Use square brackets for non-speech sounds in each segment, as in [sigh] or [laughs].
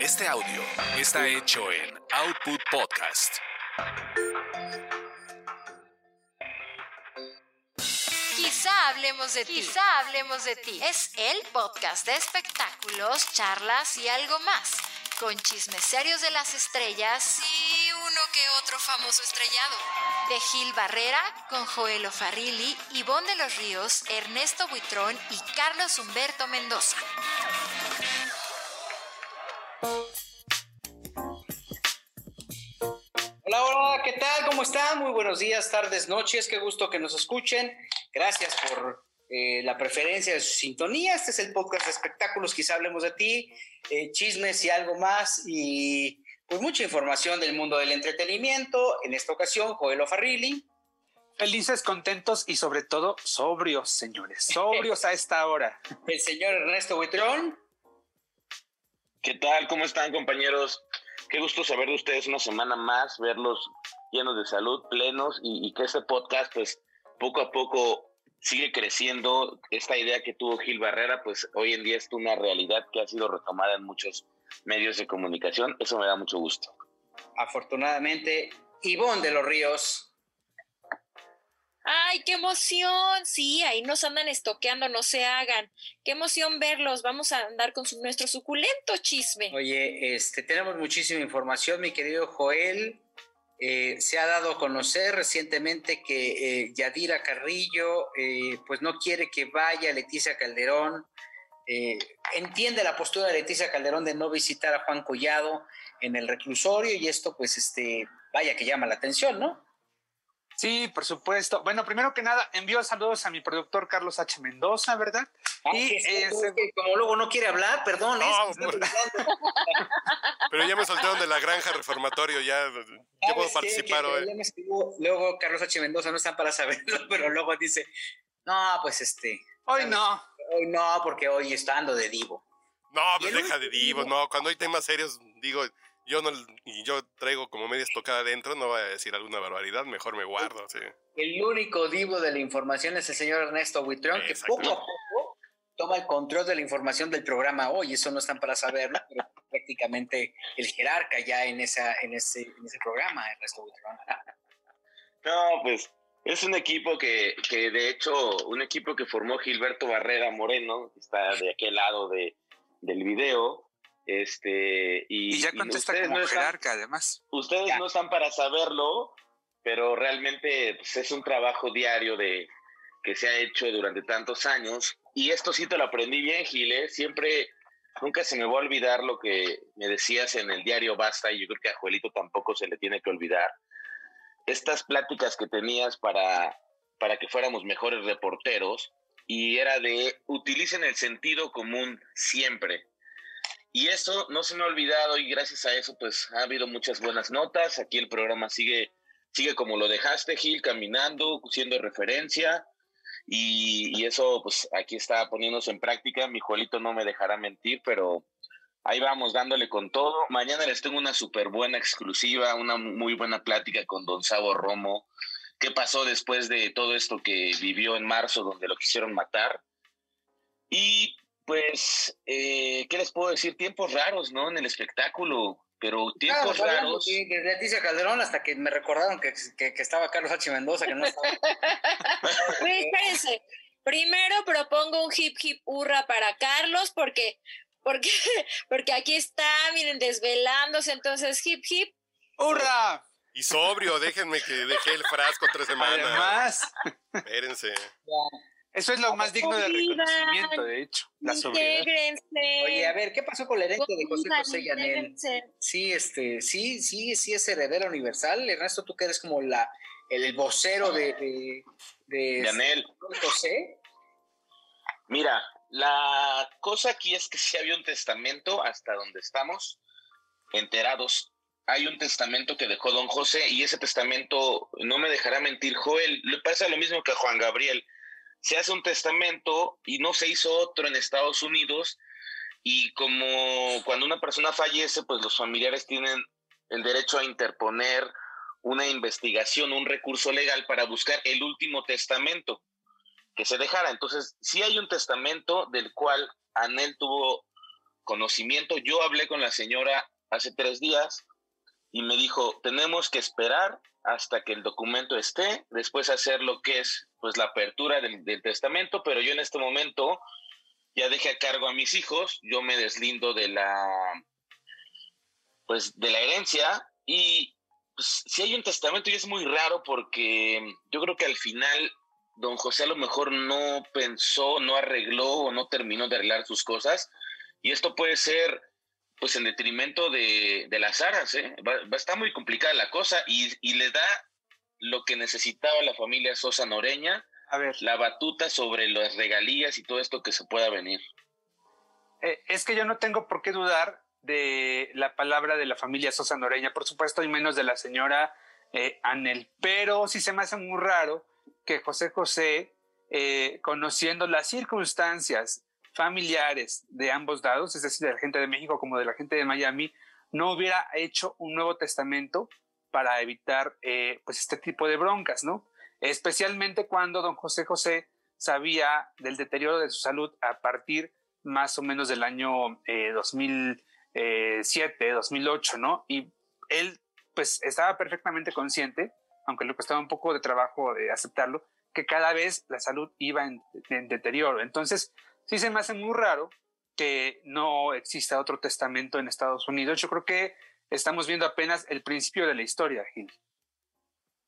Este audio está hecho en Output Podcast. Quizá hablemos de ti. Quizá hablemos de ti. Es el podcast de espectáculos, charlas y algo más. Con chismes serios de las estrellas y uno que otro famoso estrellado. De Gil Barrera con Joel Farrilli, Ivonne de los Ríos, Ernesto Buitrón y Carlos Humberto Mendoza. Hola, hola, ¿qué tal? ¿Cómo están? Muy buenos días, tardes, noches. Qué gusto que nos escuchen. Gracias por eh, la preferencia de su sintonía. Este es el podcast de espectáculos. Quizá hablemos de ti, eh, chismes y algo más. Y pues mucha información del mundo del entretenimiento. En esta ocasión, Joel Farrilli. Felices, contentos y sobre todo sobrios, señores. Sobrios a esta hora. El señor Ernesto Buitrón. ¿Qué tal? ¿Cómo están, compañeros? Qué gusto saber de ustedes una semana más, verlos llenos de salud, plenos y, que este podcast, pues, poco a poco sigue creciendo. Esta idea que tuvo Gil Barrera, pues, hoy en día es una realidad que ha sido retomada en muchos medios de comunicación. Eso me da mucho gusto. Afortunadamente, Ivonne de los Ríos. ¡Ay, qué emoción! Sí, ahí nos andan estoqueando, no se hagan. Qué emoción verlos. Vamos a andar con nuestro suculento chisme. Oye, este, tenemos muchísima información, mi querido Joel. Eh, se ha dado a conocer recientemente que eh, Yadira Carrillo eh, pues no quiere que vaya Leticia Calderón. Eh, entiende la postura de Leticia Calderón de no visitar a Juan Collado en el reclusorio y esto pues este vaya que llama la atención, ¿no? Sí, por supuesto. Bueno, primero que nada, envío saludos a mi productor Carlos H. Mendoza, ¿verdad? Ah, y es, que como luego no quiere hablar, perdón. No, es, por... Pero ya me soltaron de la granja reformatorio, ya, ya puedo participar hoy. Luego Carlos H. Mendoza no están para saberlo, [laughs] pero luego dice, no, pues este. Hoy no. Hoy no, porque hoy está ando de divo. No, pues deja de divo, no. Cuando hay temas serios, digo, yo no y yo traigo como media estocada adentro, no voy a decir alguna barbaridad, mejor me guardo, sí. El único divo de la información es el señor Ernesto Buitrón, que poco a poco toma el control de la información del programa hoy, eso no están para saberlo, pero prácticamente el jerarca ya en esa, en ese, en ese programa, Ernesto Buitrón. [laughs] No, pues es un equipo que, que de hecho, un equipo que formó Gilberto Barrera Moreno, que está de aquel lado de, del video, este, y, y ya contesta y como no jerarca, están, además. Ustedes Ya. no están para saberlo, pero realmente pues, es un trabajo diario de que se ha hecho durante tantos años. Y esto sí te lo aprendí bien, Gile. Siempre, nunca se me va a olvidar lo que me decías en el diario Basta, y yo creo que a Joelito tampoco se le tiene que olvidar. Estas pláticas que tenías para, para que fuéramos mejores reporteros, y era de utilicen el sentido común siempre. Y eso no se me ha olvidado y gracias a eso pues ha habido muchas buenas notas. Aquí el programa sigue, sigue como lo dejaste, Gil, caminando, siendo referencia. Y, eso pues aquí está poniéndose en práctica. Mi Juelito no me dejará mentir, pero ahí vamos dándole con todo. Mañana les tengo una súper buena exclusiva, una muy buena plática con Don Sabo Romo. ¿Qué pasó después de todo esto que vivió en marzo donde lo quisieron matar? Y pues, eh, ¿qué les puedo decir? Tiempos raros, ¿no? En el espectáculo, pero tiempos Claro, raros. de, de Leticia Calderón hasta que me recordaron que, que, que estaba Carlos H. Mendoza, que no estaba. [laughs] Oye, espérense. Primero propongo un hip hip hurra para Carlos porque, porque, [laughs] porque aquí está, miren, desvelándose. Entonces, hip hip. ¡Hurra! Y sobrio, déjenme que dejé el frasco tres [laughs] semanas. Además, Espérense. Eso es lo más digno de Convivan, reconocimiento, de hecho, la sobriedad. Oye, a ver, ¿qué pasó con la herencia de José José Yanel? intégrense. Sí, este, sí, sí, sí es heredera universal. Ernesto, tú que eres como la, el, el vocero de, de, de. José. Mira, la cosa aquí es que sí había un testamento hasta donde estamos enterados. Hay un testamento que dejó don José y ese testamento, no me dejará mentir, Joel, le pasa lo mismo que a Juan Gabriel. Se hace un testamento y no se hizo otro en Estados Unidos y como cuando una persona fallece, pues los familiares tienen el derecho a interponer una investigación, un recurso legal para buscar el último testamento que se dejara. Entonces, sí hay un testamento del cual Anel tuvo conocimiento. Yo hablé con la señora hace tres días y me dijo, tenemos que esperar hasta que el documento esté, después hacer lo que es pues la apertura del, testamento, pero yo en este momento ya dejé a cargo a mis hijos, yo me deslindo de la pues de la herencia y pues, si hay un testamento y es muy raro porque yo creo que al final don José a lo mejor no pensó, no arregló o no terminó de arreglar sus cosas y esto puede ser pues en detrimento de, las aras, ¿eh? va, va, a estar muy complicada la cosa y, y le da lo que necesitaba la familia Sosa Noreña, a ver. la batuta sobre las regalías y todo esto que se pueda venir. Eh, es que yo no tengo por qué dudar de la palabra de la familia Sosa Noreña, por supuesto, y menos de la señora eh, Anel, pero sí se me hace muy raro que José José, eh, conociendo las circunstancias familiares de ambos lados, es decir, de la gente de México como de la gente de Miami, no hubiera hecho un nuevo testamento para evitar eh, pues este tipo de broncas, ¿no? Especialmente cuando don José José sabía del deterioro de su salud a partir más o menos del año eh, 2007, 2008, ¿no? Y él pues estaba perfectamente consciente, aunque le costaba un poco de trabajo de aceptarlo, que cada vez la salud iba en, en deterioro. Entonces, sí se me hace muy raro que no exista otro testamento en Estados Unidos. Yo creo que estamos viendo apenas el principio de la historia, Gil.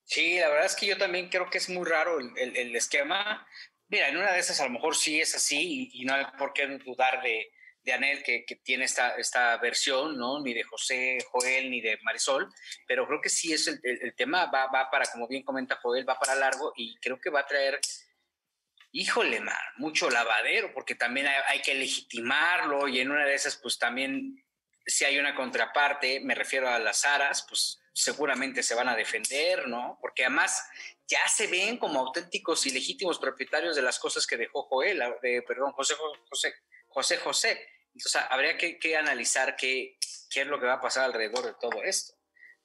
Sí, la verdad es que yo también creo que es muy raro el, el, esquema. Mira, en una de esas a lo mejor sí es así y, no hay por qué dudar de, de Anel que, que, tiene esta, esta versión, ¿no? Ni de José, Joel, ni de Marisol, pero creo que sí es el, el, tema, va, va para, como bien comenta Joel, va para largo y creo que va a traer híjole, man, mucho lavadero, porque también hay, que legitimarlo y en una de esas, pues también, si hay una contraparte, me refiero a las aras, pues seguramente se van a defender, ¿no? Porque además ya se ven como auténticos y legítimos propietarios de las cosas que dejó Joel, perdón, José José. José José. Entonces, habría que, que analizar qué, qué es lo que va a pasar alrededor de todo esto.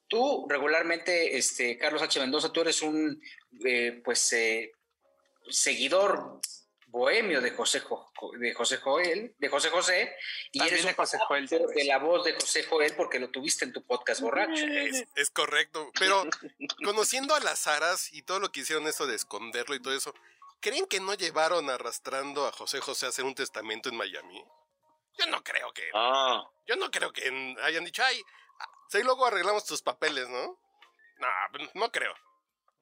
Tú regularmente, este, Carlos H. Mendoza, tú eres un, eh, pues, eh, seguidor bohemio de José, de José Joel, de José José, y También eres de José Joel, de, de la voz de José Joel porque lo tuviste en tu podcast borracho. Es, es correcto, pero [laughs] conociendo a las aras y todo lo que hicieron eso de esconderlo y todo eso, ¿creen que no llevaron arrastrando a José José a hacer un testamento en Miami? Yo no creo que. Ah. Yo no creo que hayan dicho, ay, sí, luego arreglamos tus papeles, ¿no? No, no creo.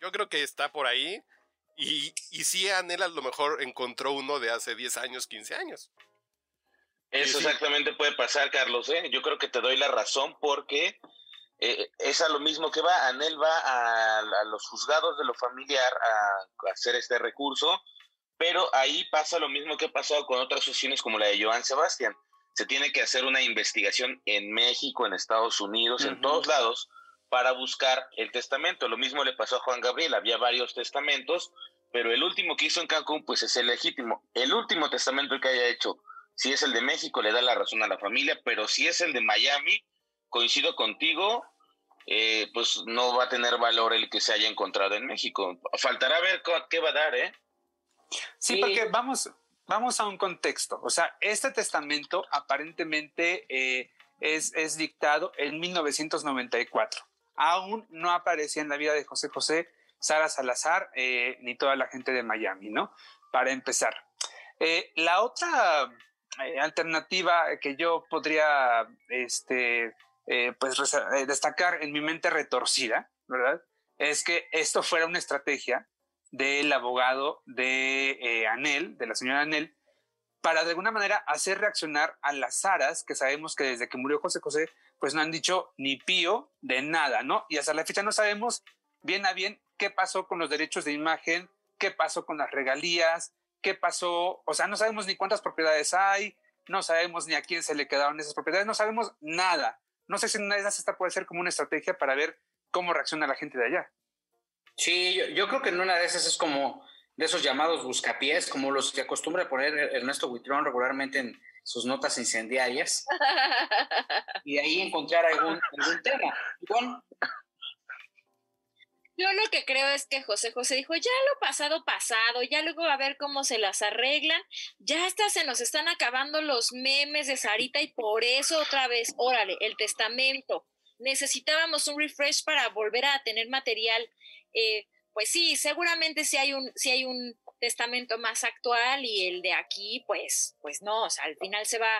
Yo creo que está por ahí. Y, y sí, Anel a lo mejor encontró uno de hace 10 años, 15 años. Eso exactamente puede pasar, Carlos. ¿eh? Yo creo que te doy la razón porque eh, es a lo mismo que va. Anel va a, a los juzgados de lo familiar a, a, hacer este recurso, pero ahí pasa lo mismo que ha pasado con otras sesiones como la de Joan Sebastián. Se tiene que hacer una investigación en México, en Estados Unidos, uh -huh. en todos lados, para buscar el testamento. Lo mismo le pasó a Juan Gabriel, había varios testamentos, pero el último que hizo en Cancún, pues es el legítimo. El último testamento que haya hecho, si es el de México, le da la razón a la familia, pero si es el de Miami, coincido contigo, eh, pues no va a tener valor el que se haya encontrado en México. Faltará ver qué va a dar, ¿eh? Sí, sí. porque vamos, vamos a un contexto. O sea, este testamento aparentemente eh, es, es dictado en 1994 aún no aparecía en la vida de José José, Sara Salazar, eh, ni toda la gente de Miami, ¿no? Para empezar. Eh, la otra eh, alternativa que yo podría este, pues destacar en mi mente retorcida, ¿verdad? Es que esto fuera una estrategia del abogado de Anel, de la señora Anel, para de alguna manera hacer reaccionar a las aras que sabemos que desde que murió José José pues no han dicho ni pío de nada, ¿no? Y hasta la fecha no sabemos bien a bien qué pasó con los derechos de imagen, qué pasó con las regalías, qué pasó, o sea, no sabemos ni cuántas propiedades hay, no sabemos ni a quién se le quedaron esas propiedades, no sabemos nada. No sé si una de esas esta puede ser como una estrategia para ver cómo reacciona la gente de allá. Sí, yo, creo que en una de esas es como de esos llamados buscapiés, como los que acostumbra poner Ernesto Buitrón regularmente en, sus notas incendiarias [laughs] y de ahí encontrar algún, algún tema. Bueno, Yo lo que creo es que José José dijo, ya lo pasado, pasado, ya luego a ver cómo se las arreglan, ya hasta se nos están acabando los memes de Sarita y por eso otra vez, órale, el testamento. Necesitábamos un refresh para volver a tener material. Eh, pues sí, seguramente si hay un, si hay un testamento más actual y el de aquí, pues, pues no, o sea, al final se va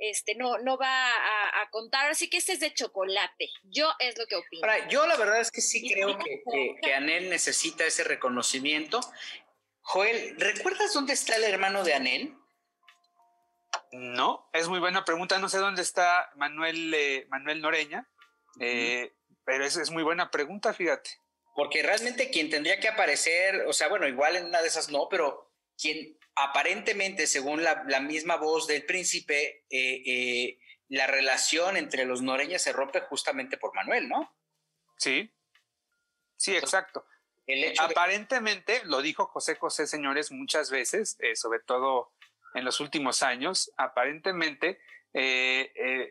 este, no, no va a, contar. Así que este es de chocolate. Yo es lo que opino. yo la verdad es que sí creo que, que, Anel necesita ese reconocimiento. Joel, ¿recuerdas dónde está el hermano de Anel? No, es muy buena pregunta. No sé dónde está Manuel, eh, Manuel Noreña, eh, pero es, es muy buena pregunta, fíjate. Porque realmente quien tendría que aparecer, o sea, bueno, igual en una de esas no, pero quien aparentemente, según la, misma voz del príncipe, eh, eh, la relación entre los noreñas se rompe justamente por Manuel, ¿no? Sí, sí, exacto. aparentemente, lo dijo José José, señores, muchas veces, eh, sobre todo en los últimos años, aparentemente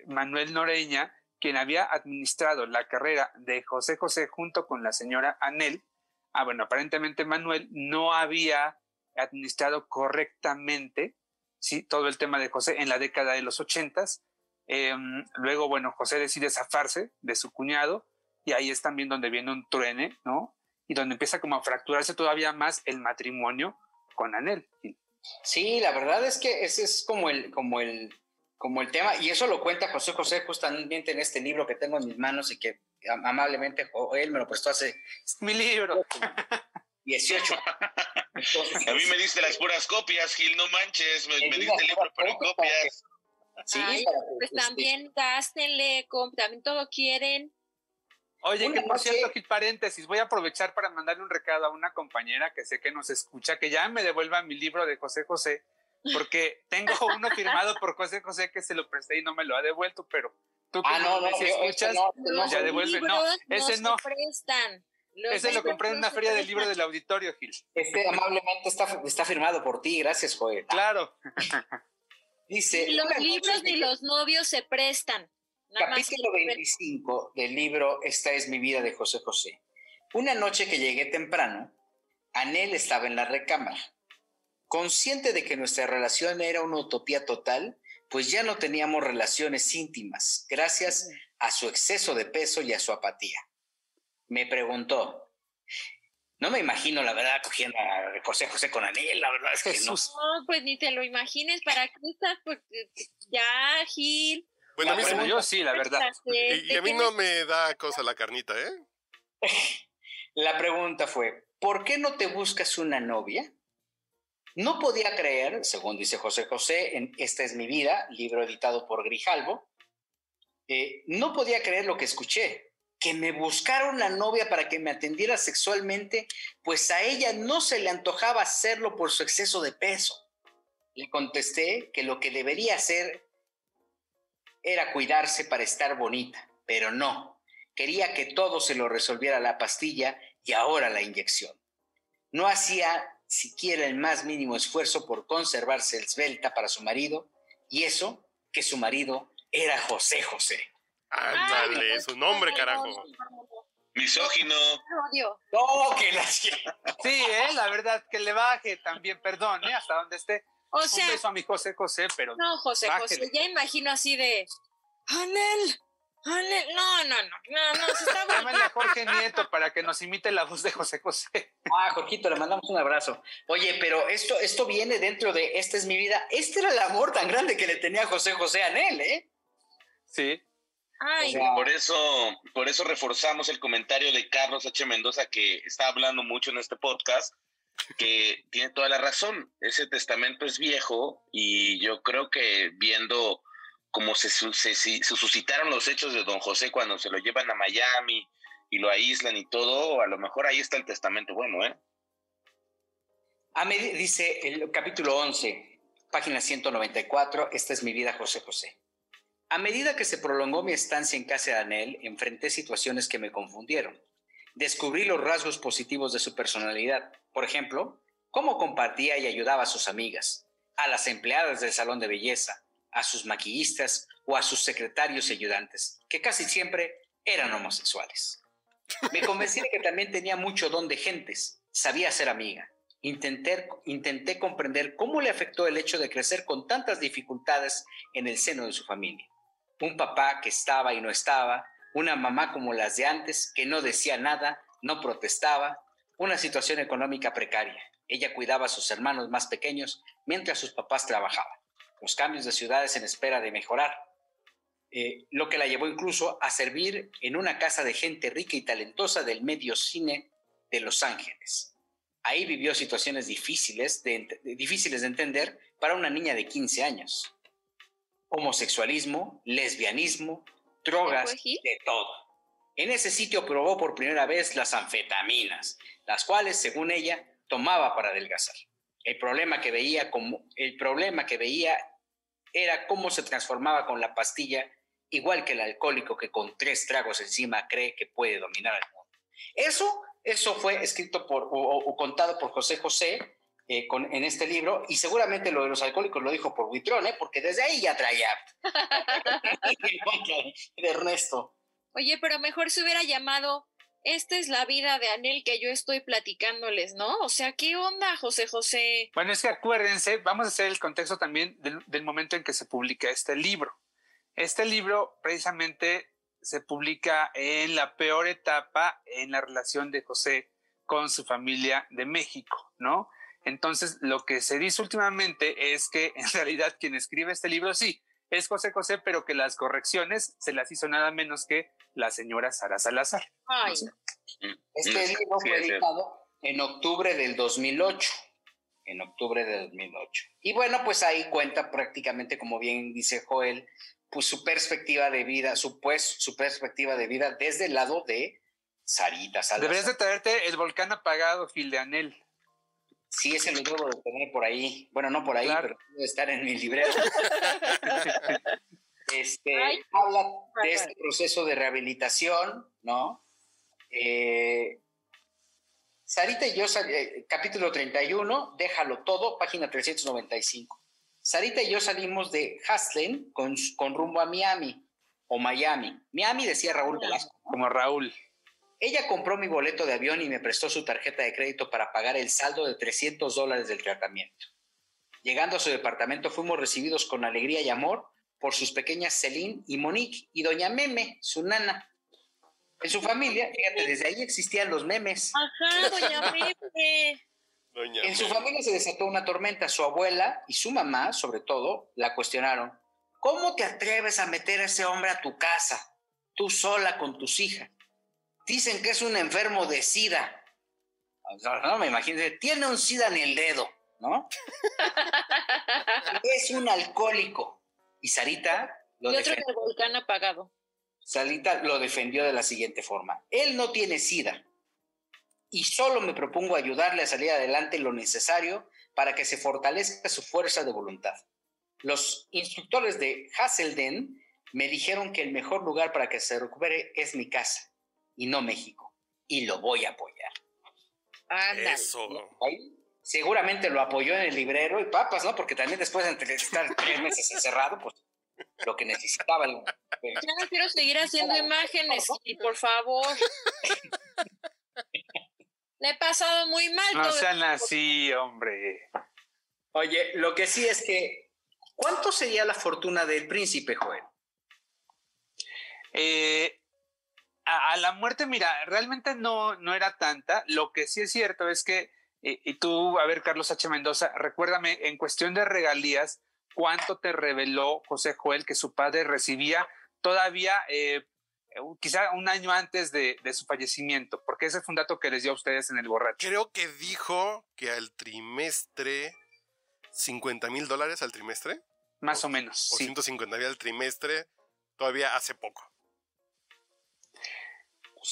Manuel Noreña, quien había administrado la carrera de José José junto con la señora Anel, ah, bueno, aparentemente Manuel no había administrado correctamente ¿sí? todo el tema de José en la década de los ochentas. Em, luego, bueno, José decide zafarse de su cuñado y ahí es también donde viene un truene, ¿no? Y donde empieza como a fracturarse todavía más el matrimonio con Anel. Sí, la verdad es que ese es como el, como el, como el tema, y eso lo cuenta José José justamente en este libro que tengo en mis manos y que amablemente él me lo prestó hace... mi libro. [laughs] 18. a mí me diste las puras copias, Gil, no manches, me, diste el libro pero copias. Sí, pues este también gástenle, también todo quieren. Oye, que por cierto, Gil, paréntesis, voy a aprovechar para mandarle un recado a una compañera que sé que nos escucha, que ya me devuelva mi libro de José José, porque tengo [laughs] uno firmado por José José que se lo presté y no me lo ha devuelto, pero tú que ah, no, no, si escuchas, ya devuelve. No, ese no. prestan. Ese lo compré en una feria del libro del auditorio, Gil. Este amablemente está, está firmado por ti, gracias, Joel. Claro. [laughs] Dice. los libros ni los novios se prestan. capítulo 25 del libro Esta es mi vida de José José. Una noche que llegué temprano, Anel estaba en la recámara. Consciente de que nuestra relación era una utopía total, pues ya no teníamos relaciones íntimas, gracias a su exceso de peso y a su apatía me preguntó. No me imagino, la verdad, cogiendo a José José con Anel, la verdad es que no. No, pues ni te lo imagines, ¿para qué estás? Pues, ya, Gil. Bueno, a mí yo sí, la verdad. Y, a mí no me da cosa la carnita, ¿eh? [laughs] La pregunta fue, ¿por qué no te buscas una novia? No podía creer, según dice José José, en Esta es mi vida, libro editado por Grijalvo, eh, no podía creer lo que escuché que me buscara una novia para que me atendiera sexualmente, pues a ella no se le antojaba hacerlo por su exceso de peso. Le contesté que lo que debería hacer era cuidarse para estar bonita, pero no. Quería que todo se lo resolviera la pastilla y ahora la inyección. No hacía siquiera el más mínimo esfuerzo por conservarse esbelta para su marido, y eso que su marido era José José. Ándale, su nombre, carajo. Misógino. No, que la... Sí, eh, la verdad, que le baje también, perdón, ¿eh? Hasta donde esté. O sea, Un beso a mi José José, pero. No, José José, ya imagino así de. ¡Anel! No, no, no, no, no, se está a Jorge Nieto para que nos imite la voz de José José. Ah, Jorgito, le mandamos un abrazo. Oye, pero esto, esto viene dentro de Esta es mi vida. Este era el amor tan grande que le tenía José José a Anel, ¿eh? Sí por eso, por eso reforzamos el comentario de Carlos H. Mendoza que está hablando mucho en este podcast, que tiene toda la razón. Ese testamento es viejo y yo creo que viendo cómo se, suscitaron los hechos de don José cuando se lo llevan a Miami y lo aíslan y todo, a lo mejor ahí está el testamento bueno, ¿eh? dice el capítulo 11, página 194, esta es mi vida, José José. A medida que se prolongó mi estancia en casa de Anel, enfrenté situaciones que me confundieron. Descubrí los rasgos positivos de su personalidad. Por ejemplo, cómo compartía y ayudaba a sus amigas, a las empleadas del salón de belleza, a sus maquillistas o a sus secretarios y ayudantes, que casi siempre eran homosexuales. Me convencí de que también tenía mucho don de gentes, sabía ser amiga. Intenté, intenté comprender cómo le afectó el hecho de crecer con tantas dificultades en el seno de su familia. Un papá que estaba y no estaba, una mamá como las de antes, que no decía nada, no protestaba, una situación económica precaria. Ella cuidaba a sus hermanos más pequeños mientras sus papás trabajaban. Los cambios de ciudades en espera de mejorar. Eh, lo que la llevó incluso a servir en una casa de gente rica y talentosa del medio cine de Los Ángeles. Ahí vivió situaciones difíciles de, difíciles de entender para una niña de 15 años. Homosexualismo, lesbianismo, drogas, de todo. En ese sitio probó por primera vez las anfetaminas, las cuales, según ella, tomaba para adelgazar. El problema que veía, como, el problema que veía era cómo se transformaba con la pastilla, igual que el alcohólico que con tres tragos encima cree que puede dominar al mundo. Eso eso fue escrito por o, contado por José José eh, en este libro y seguramente lo de los alcohólicos lo dijo por Buitrón, ¿eh? porque desde ahí ya traía [laughs] [laughs] de Ernesto. Oye, pero mejor se hubiera llamado esta es la vida de Anel que yo estoy platicándoles, ¿no? O sea, ¿qué onda, José José? Bueno, es que acuérdense, vamos a hacer el contexto también del momento en que se publica este libro. Este libro precisamente se publica en la peor etapa en la relación de José con su familia de México, ¿no? Entonces, lo que se dice últimamente es que en realidad quien escribe este libro sí es José José, pero que las correcciones se las hizo nada menos que la señora Sara Salazar. Ay. Este libro fue editado en octubre del 2008. En octubre del 2008. Y bueno, pues ahí cuenta prácticamente, como bien dice Joel, pues su perspectiva de vida, su pues su perspectiva de vida desde el lado de Sarita Salazar. Deberías de traerte el volcán apagado, Gil de Anel. Sí, ese lo debo de tener por ahí. Bueno, no por ahí, pero debe estar en mi librero. [laughs] este, habla de este proceso de rehabilitación, ¿no? Eh, Sarita y yo, eh, capítulo 31, déjalo todo, página 395. Sarita y yo salimos de Haslen con, con rumbo a Miami o Miami. Miami decía Raúl Velasco. Como Raúl. Ella compró mi boleto de avión y me prestó su tarjeta de crédito para pagar el saldo de 300 dólares del tratamiento. Llegando a su departamento fuimos recibidos con alegría y amor por sus pequeñas Celine y Monique y doña Meme, su nana. En su familia, fíjate, desde ahí existían los memes. Ajá, doña Meme en su familia se desató una tormenta. Su abuela y su mamá, sobre todo, la cuestionaron. ¿Cómo te atreves a meter a ese hombre a tu casa, tú sola con tus hijas? Dicen que es un enfermo de sida. No, me imagino, tiene un sida en el dedo, ¿no? [laughs] es un alcohólico. Y Sarita lo y otro el volcán apagado. Sarita lo defendió de la siguiente forma. Él no tiene sida y solo me propongo ayudarle a salir adelante lo necesario para que se fortalezca su fuerza de voluntad. Los instructores de Hasselden me dijeron que el mejor lugar para que se recupere es mi casa y no México, y lo voy a apoyar. Eso. seguramente lo apoyó en el librero y papas, ¿no? Porque también después de estar [laughs] tres meses encerrado, pues lo que necesitaba. Ya no quiero seguir haciendo imágenes, y por favor. [laughs] Le he pasado muy mal. No sean así, hombre. Oye, lo que sí es que, ¿cuánto sería la fortuna del príncipe, Joel? Eh, a, la muerte, mira, realmente no, no era tanta. Lo que sí es cierto es que, eh, y tú, a ver, Carlos H. Mendoza, recuérdame, en cuestión de regalías, ¿cuánto te reveló José Joel que su padre recibía todavía eh, quizá un año antes de, su fallecimiento, porque ese fue un dato que les dio a ustedes en el borracho. Creo que dijo que al trimestre 50 mil dólares al trimestre. Más o, menos. O 150 mil al trimestre todavía hace poco.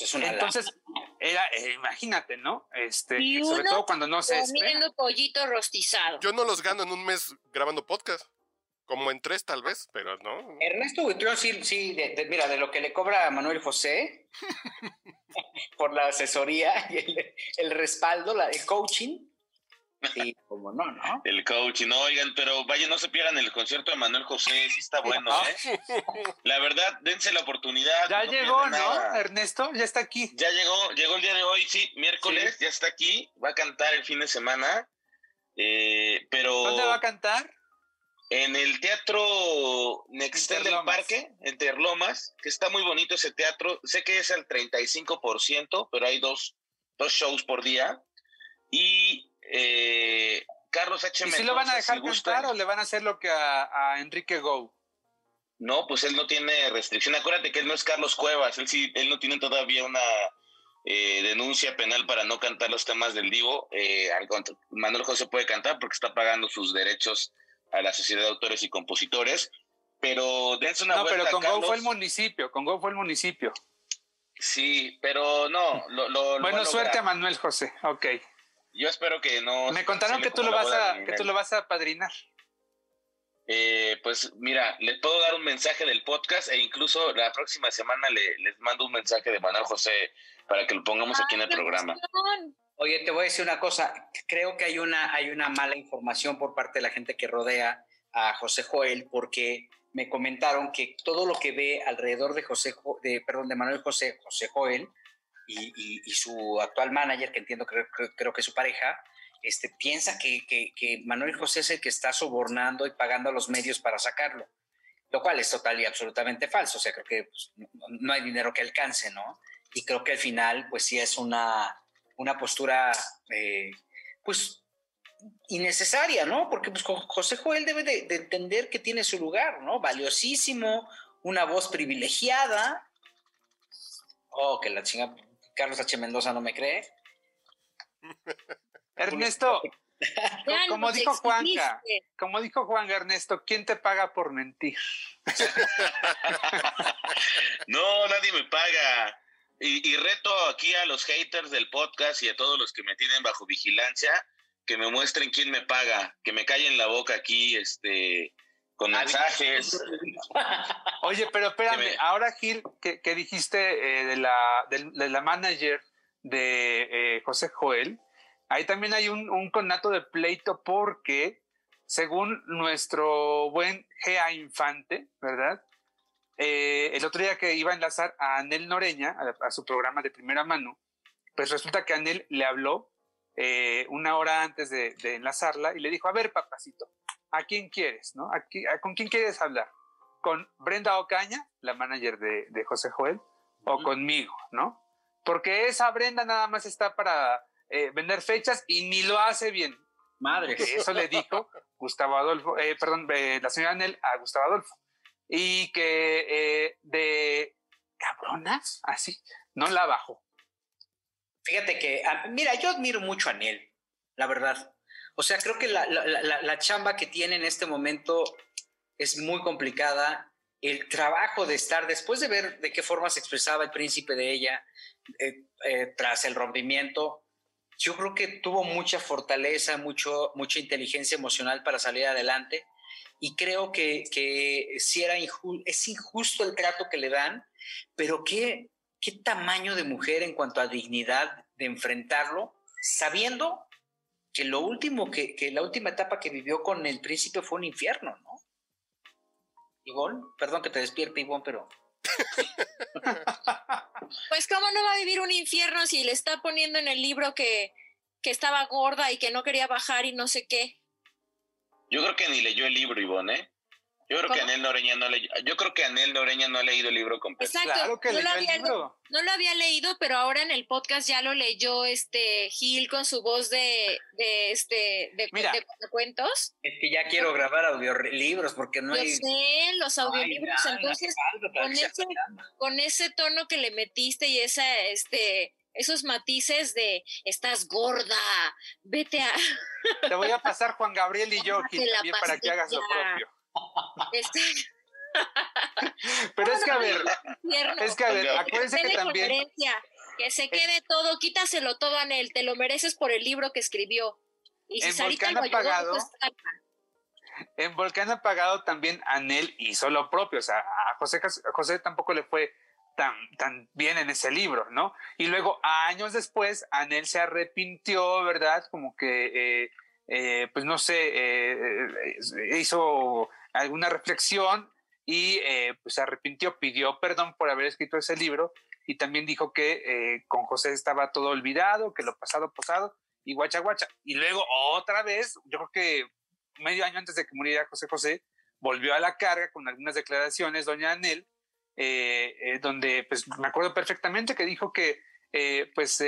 Pues Entonces, era, eh, imagínate, ¿no? Este, sobre todo cuando no se comiendo pollito rostizado. Yo no los gano en un mes grabando podcast. Como en tres tal vez, pero no. Ernesto Buitrón sí, sí mira, de lo que le cobra a Manuel José [laughs] por la asesoría y el, respaldo, la, el coaching, Sí, como no, ¿no? El coach, no, oigan, pero vaya, no se pierdan el concierto de Manuel José, sí está bueno, ¿eh? [laughs] La verdad, dense la oportunidad. Ya llegó, ¿no? Ernesto, ya está aquí. Ya llegó, llegó el día de hoy, sí, miércoles, ya está aquí, va a cantar el fin de semana, eh, pero... ¿Dónde va a cantar? En el Teatro Nextel del Parque, en Terlomas, que está muy bonito ese teatro. Sé que es el 35%, pero hay dos, dos shows por día. Y eh, Carlos H. ¿Y si lo van a dejar cantar o le van a hacer lo que a, Enrique Go? No, pues él no tiene restricción. Acuérdate que él no es Carlos Cuevas. Él sí, él no tiene todavía una eh, denuncia penal para no cantar los temas del Divo. Eh, Manuel José puede cantar porque está pagando sus derechos a la Sociedad de Autores y Compositores. Pero dense una No, pero con Go fue el municipio. Con Go fue el municipio. Sí, pero no. Lo, bueno, suerte a Manuel José. Ok. Yo espero que no. Me contaron que tú lo vas a que tú lo vas a padrinar. Eh, pues mira, les puedo dar un mensaje del podcast e incluso la próxima semana le, les mando un mensaje de Manuel José para que lo pongamos aquí en el programa. Oye, te voy a decir una cosa. Creo que hay una, hay una mala información por parte de la gente que rodea a José Joel, porque me comentaron que todo lo que ve alrededor de José, de, perdón, de Manuel José, José Joel, y, su actual manager, que entiendo que creo, creo, que es su pareja, este, piensa que, que, Manuel José es el que está sobornando y pagando a los medios para sacarlo, lo cual es total y absolutamente falso. O sea, creo que pues, no, hay dinero que alcance, ¿no? Y creo que al final, pues sí es una, una postura, eh, pues innecesaria, ¿no? Porque pues, José Joel debe de, de, entender que tiene su lugar, ¿no? Valiosísimo, una voz privilegiada. Oh, que la chinga Carlos H. Mendoza no me cree. [laughs] Ernesto, [laughs] como dijo Juanga, como dijo Juan Ernesto, ¿quién te paga por mentir? [laughs] no, nadie me paga. Y, reto aquí a los haters del podcast y a todos los que me tienen bajo vigilancia que me muestren quién me paga, que me callen la boca aquí, este, con mensajes. [laughs] Oye, pero espérame, ahora Gil, que, dijiste eh, de, la, de, la manager de eh, José Joel, ahí también hay un, un conato de pleito porque, según nuestro buen Gea Infante, ¿verdad? Eh, el otro día que iba a enlazar a Anel Noreña, a, su programa de primera mano, pues resulta que Anel le habló una hora antes de, de enlazarla y le dijo, a ver, papacito, ¿a quién quieres? ¿no? ¿Con quién quieres hablar? ¿Con Brenda Ocaña, la manager de, José Joel, o conmigo? ¿no? Porque esa Brenda nada más está para eh, vender fechas y ni lo hace bien. Madre. Eso le dijo Gustavo Adolfo, eh, perdón, eh, la señora Anel a Gustavo Adolfo. Y que de cabronas, así, no la bajó. Fíjate que, ah, mira, yo admiro mucho a Anel, la verdad. O sea, creo que la, chamba que tiene en este momento es muy complicada. El trabajo de estar, después de ver de qué forma se expresaba el príncipe de ella eh, eh, tras el rompimiento, yo creo que tuvo mucha fortaleza, mucho, mucha inteligencia emocional para salir adelante. Y creo que, que sí era es injusto el trato que le dan, pero qué, qué tamaño de mujer en cuanto a dignidad de enfrentarlo, sabiendo que lo último que, que, la última etapa que vivió con el príncipe fue un infierno, ¿no? Ivonne, perdón que te despierte, Ivonne, pero. pues, ¿cómo no va a vivir un infierno si le está poniendo en el libro que, que estaba gorda y que no quería bajar y no sé qué? Yo creo que ni leyó el libro, Ivonne, ¿eh? Yo creo que Anel Noreña no le, yo creo que Anel Noreña no ha leído el libro completo. Exacto. Claro que no, lo había, no lo había leído, pero ahora en el podcast ya lo leyó este Gil con su voz de, de este de, cuentos. Es que ya quiero grabar audiolibros porque no hay. sé, los audiolibros. entonces, con ese, con ese tono que le metiste y esa, este, esos matices de estás gorda, vete a. Te voy a pasar Juan Gabriel y [laughs] yo, Gil, también para que hagas lo propio. Este, [laughs] Pero es que a ver, es que a ver, acuérdense que también. Que se quede todo, quítaselo todo, Anel, te lo mereces por el libro que escribió. Y si en Volcán Apagado, pues, en Volcán Apagado también Anel hizo lo propio, o sea, a José, José tampoco le fue tan, tan bien en ese libro, ¿no? Y luego, años después, Anel se arrepintió, ¿verdad? Como que eh, eh, pues no sé, eh, hizo alguna reflexión y pues se arrepintió, pidió perdón por haber escrito ese libro y también dijo que con José estaba todo olvidado, que lo pasado, pasado y guacha, guacha. Y luego otra vez, yo creo que medio año antes de que muriera José José, volvió a la carga con algunas declaraciones, doña Anel, donde pues me acuerdo perfectamente que dijo que pues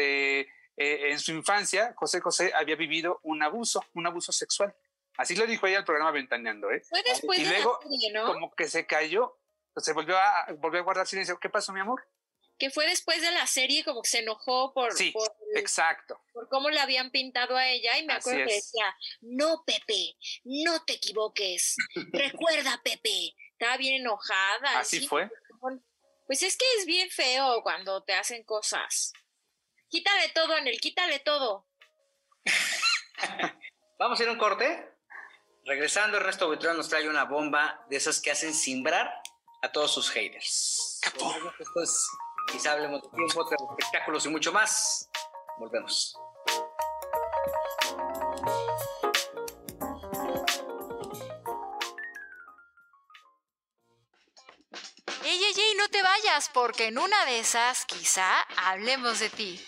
eh, en su infancia, José José había vivido un abuso, un abuso sexual. Así lo dijo ella al programa Ventaneando, ¿eh? Fue después y de luego, la serie, ¿no? como que se cayó, se volvió a, volvió a guardar silencio. ¿Qué pasó, mi amor? Que fue después de la serie, como que se enojó por, sí, por, exacto. por cómo le habían pintado a ella. Y me Así acuerdo que decía, no, Pepe, no te equivoques. [laughs] Recuerda, Pepe. Estaba bien enojada. Así sí. fue. Pues es que es bien feo cuando te hacen cosas. Quítale todo, Anel, quítale todo. [laughs] Vamos a ir a un corte. Regresando, Ernesto Buitrón nos trae una bomba de esas que hacen simbrar a todos sus haters. Esto es, quizá hablemos de tiempo, de espectáculos y mucho más. Volvemos. Ey, ey, ey, no te vayas, porque en una de esas quizá hablemos de ti.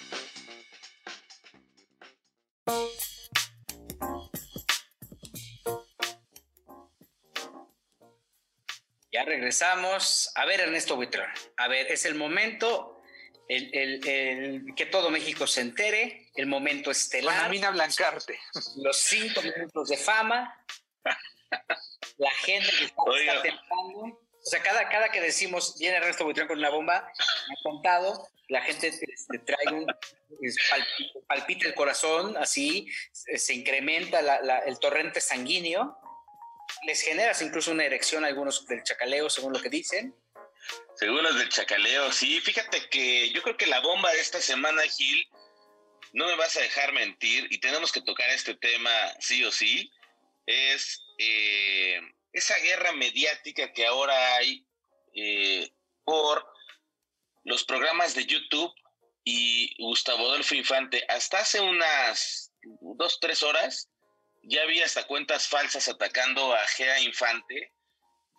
Regresamos. A ver, Ernesto Buitrón. A ver, es el momento el, el- el que todo México se entere, el momento Con estelar, Amina Blancarte. los cinco minutos de fama, [laughs] la gente que está, Oiga. está temblando. O sea, cada, cada que decimos, viene Ernesto Buitrón con una bomba, me ha contado, la gente este, trae un, palpita, palpita el corazón, así, se, se incrementa la- la- el torrente sanguíneo, les generas incluso una erección a algunos del chacaleo, según lo que dicen. Según los del chacaleo, sí. Fíjate que yo creo que la bomba de esta semana, Gil, no me vas a dejar mentir, y tenemos que tocar este tema sí o sí, es eh, esa guerra mediática que ahora hay eh, por los programas de YouTube y Gustavo Adolfo Infante. Hasta hace unas dos, tres horas ya había hasta cuentas falsas atacando a Gea Infante.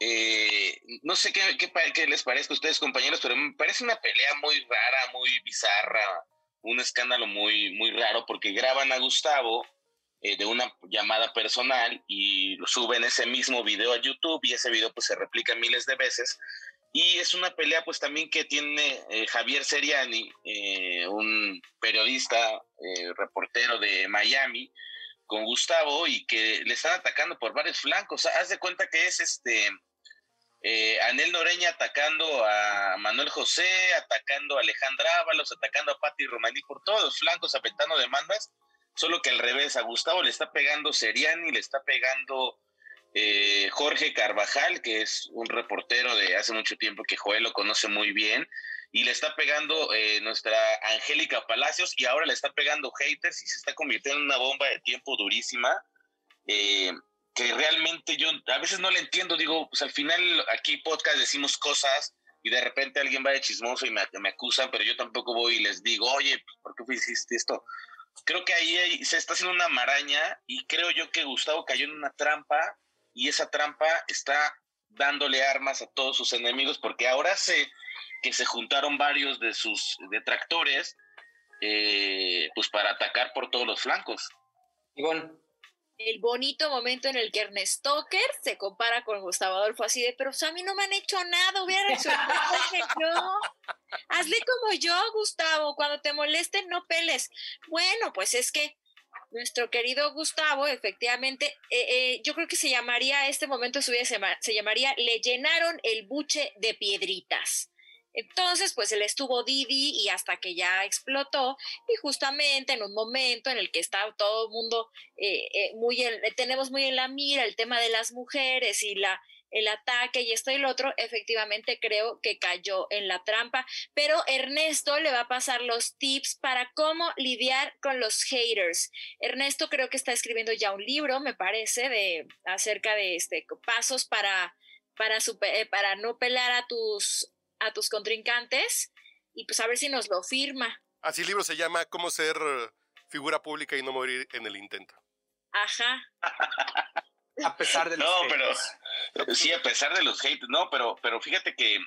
Eh, no sé qué, qué qué les parezca a ustedes, compañeros, pero me parece una pelea muy rara, muy bizarra, un escándalo muy, muy raro, porque graban a Gustavo eh, de una llamada personal y suben ese mismo video a YouTube y ese video pues se replica miles de veces. Y es una pelea pues también que tiene eh, Javier Seriani, eh, un periodista, eh, reportero de Miami, con Gustavo y que le están atacando por varios flancos. Haz de cuenta que es este eh, Anel Noreña atacando a Manuel José, atacando a Alejandra Ábalos, atacando a Patti Romaní por todos los flancos, aventando demandas, solo que al revés, a Gustavo le está pegando Seriani, le está pegando eh, Jorge Carvajal, que es un reportero de hace mucho tiempo que Joel lo conoce muy bien, y le está pegando eh, nuestra Angélica Palacios, y ahora le está pegando haters y se está convirtiendo en una bomba de tiempo durísima. Eh, que realmente yo a veces no le entiendo, digo, pues al final aquí podcast decimos cosas y de repente alguien va de chismoso y me, me acusan, pero yo tampoco voy y les digo, oye, ¿por qué hiciste esto? Creo que ahí hay- se está haciendo una maraña y creo yo que Gustavo cayó en una trampa y esa trampa está dándole armas a todos sus enemigos porque ahora sé que se juntaron varios de sus detractores eh, pues para atacar por todos los flancos. Ivonne, El bonito momento en el que Ernest Stoker se compara con Gustavo Adolfo, así de, pero a mí no me han hecho nada, hubiera hecho yo. Hazle como yo, Gustavo, cuando te molesten, no peles. Bueno, pues es que nuestro querido Gustavo, efectivamente, eh, eh, yo creo que se llamaría, este momento de su vida se, llama- se llamaría, le llenaron el buche de piedritas. Entonces, pues él estuvo Didi y hasta que ya explotó, y justamente en un momento en el que está todo el mundo eh, eh, muy en- eh, tenemos muy en la mira el tema de las mujeres y la el ataque y esto y lo otro, efectivamente creo que cayó en la trampa, pero Ernesto le va a pasar los tips para cómo lidiar con los haters. Ernesto creo que está escribiendo ya un libro, me parece, de acerca de este pasos para para para no pelar a tus a tus contrincantes y pues a ver si nos lo firma. Así el libro se llama Cómo ser figura pública y no morir en el intento. Ajá. A pesar de [laughs] los No, pero sí, a pesar de los hate, no, pero, pero fíjate que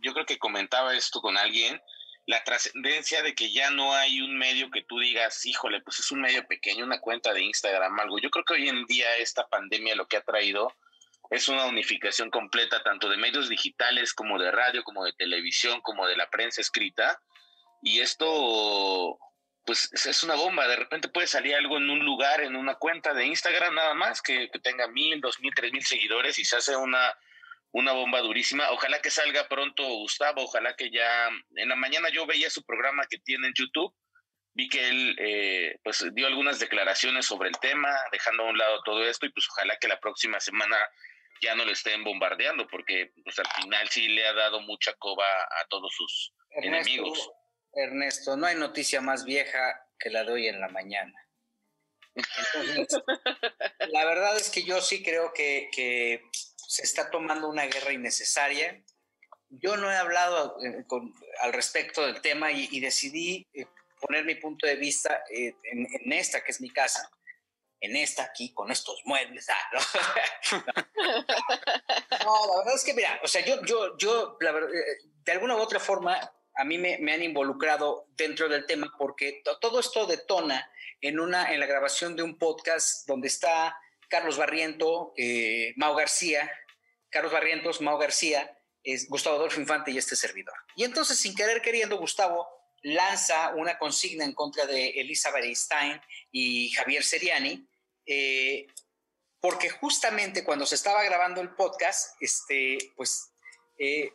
yo creo que comentaba esto con alguien, la trascendencia de que ya no hay un medio que tú digas, híjole, pues es un medio pequeño, una cuenta de Instagram, algo. Yo creo que hoy en día esta pandemia lo que ha traído es una unificación completa, tanto de medios digitales como de radio, como de televisión, como de la prensa escrita. Y esto, pues es una bomba. De repente puede salir algo en un lugar, en una cuenta de Instagram nada más, que, tenga mil, dos mil, tres mil seguidores y se hace una, una bomba durísima. Ojalá que salga pronto Gustavo, ojalá que ya... En la mañana yo veía su programa que tiene en YouTube vi que él eh, pues dio algunas declaraciones sobre el tema, dejando a un lado todo esto y pues ojalá que la próxima semana ya no le estén bombardeando, porque pues al final sí le ha dado mucha coba a todos sus enemigos. Ernesto, no hay noticia más vieja que la de hoy en la mañana. [laughs] la verdad es que yo sí creo que, se está tomando una guerra innecesaria. Yo no he hablado eh, al respecto del tema y, decidí eh, poner mi punto de vista eh, en, esta, que es mi casa, en esta aquí, con estos muebles. Ah, [laughs] ¿no? la verdad es que, mira, o sea, yo, yo, yo, de alguna u otra forma, a mí me, me, han involucrado dentro del tema porque todo esto detona en, una, en la grabación de un podcast donde está Carlos Barriento, eh, Mau García, Carlos Barrientos, Mau García, es Gustavo Adolfo Infante y este servidor. Y entonces, sin querer queriendo, Gustavo lanza una consigna en contra de Elizabeth Einstein y Javier Seriani, eh, porque justamente cuando se estaba grabando el podcast, este, pues eh,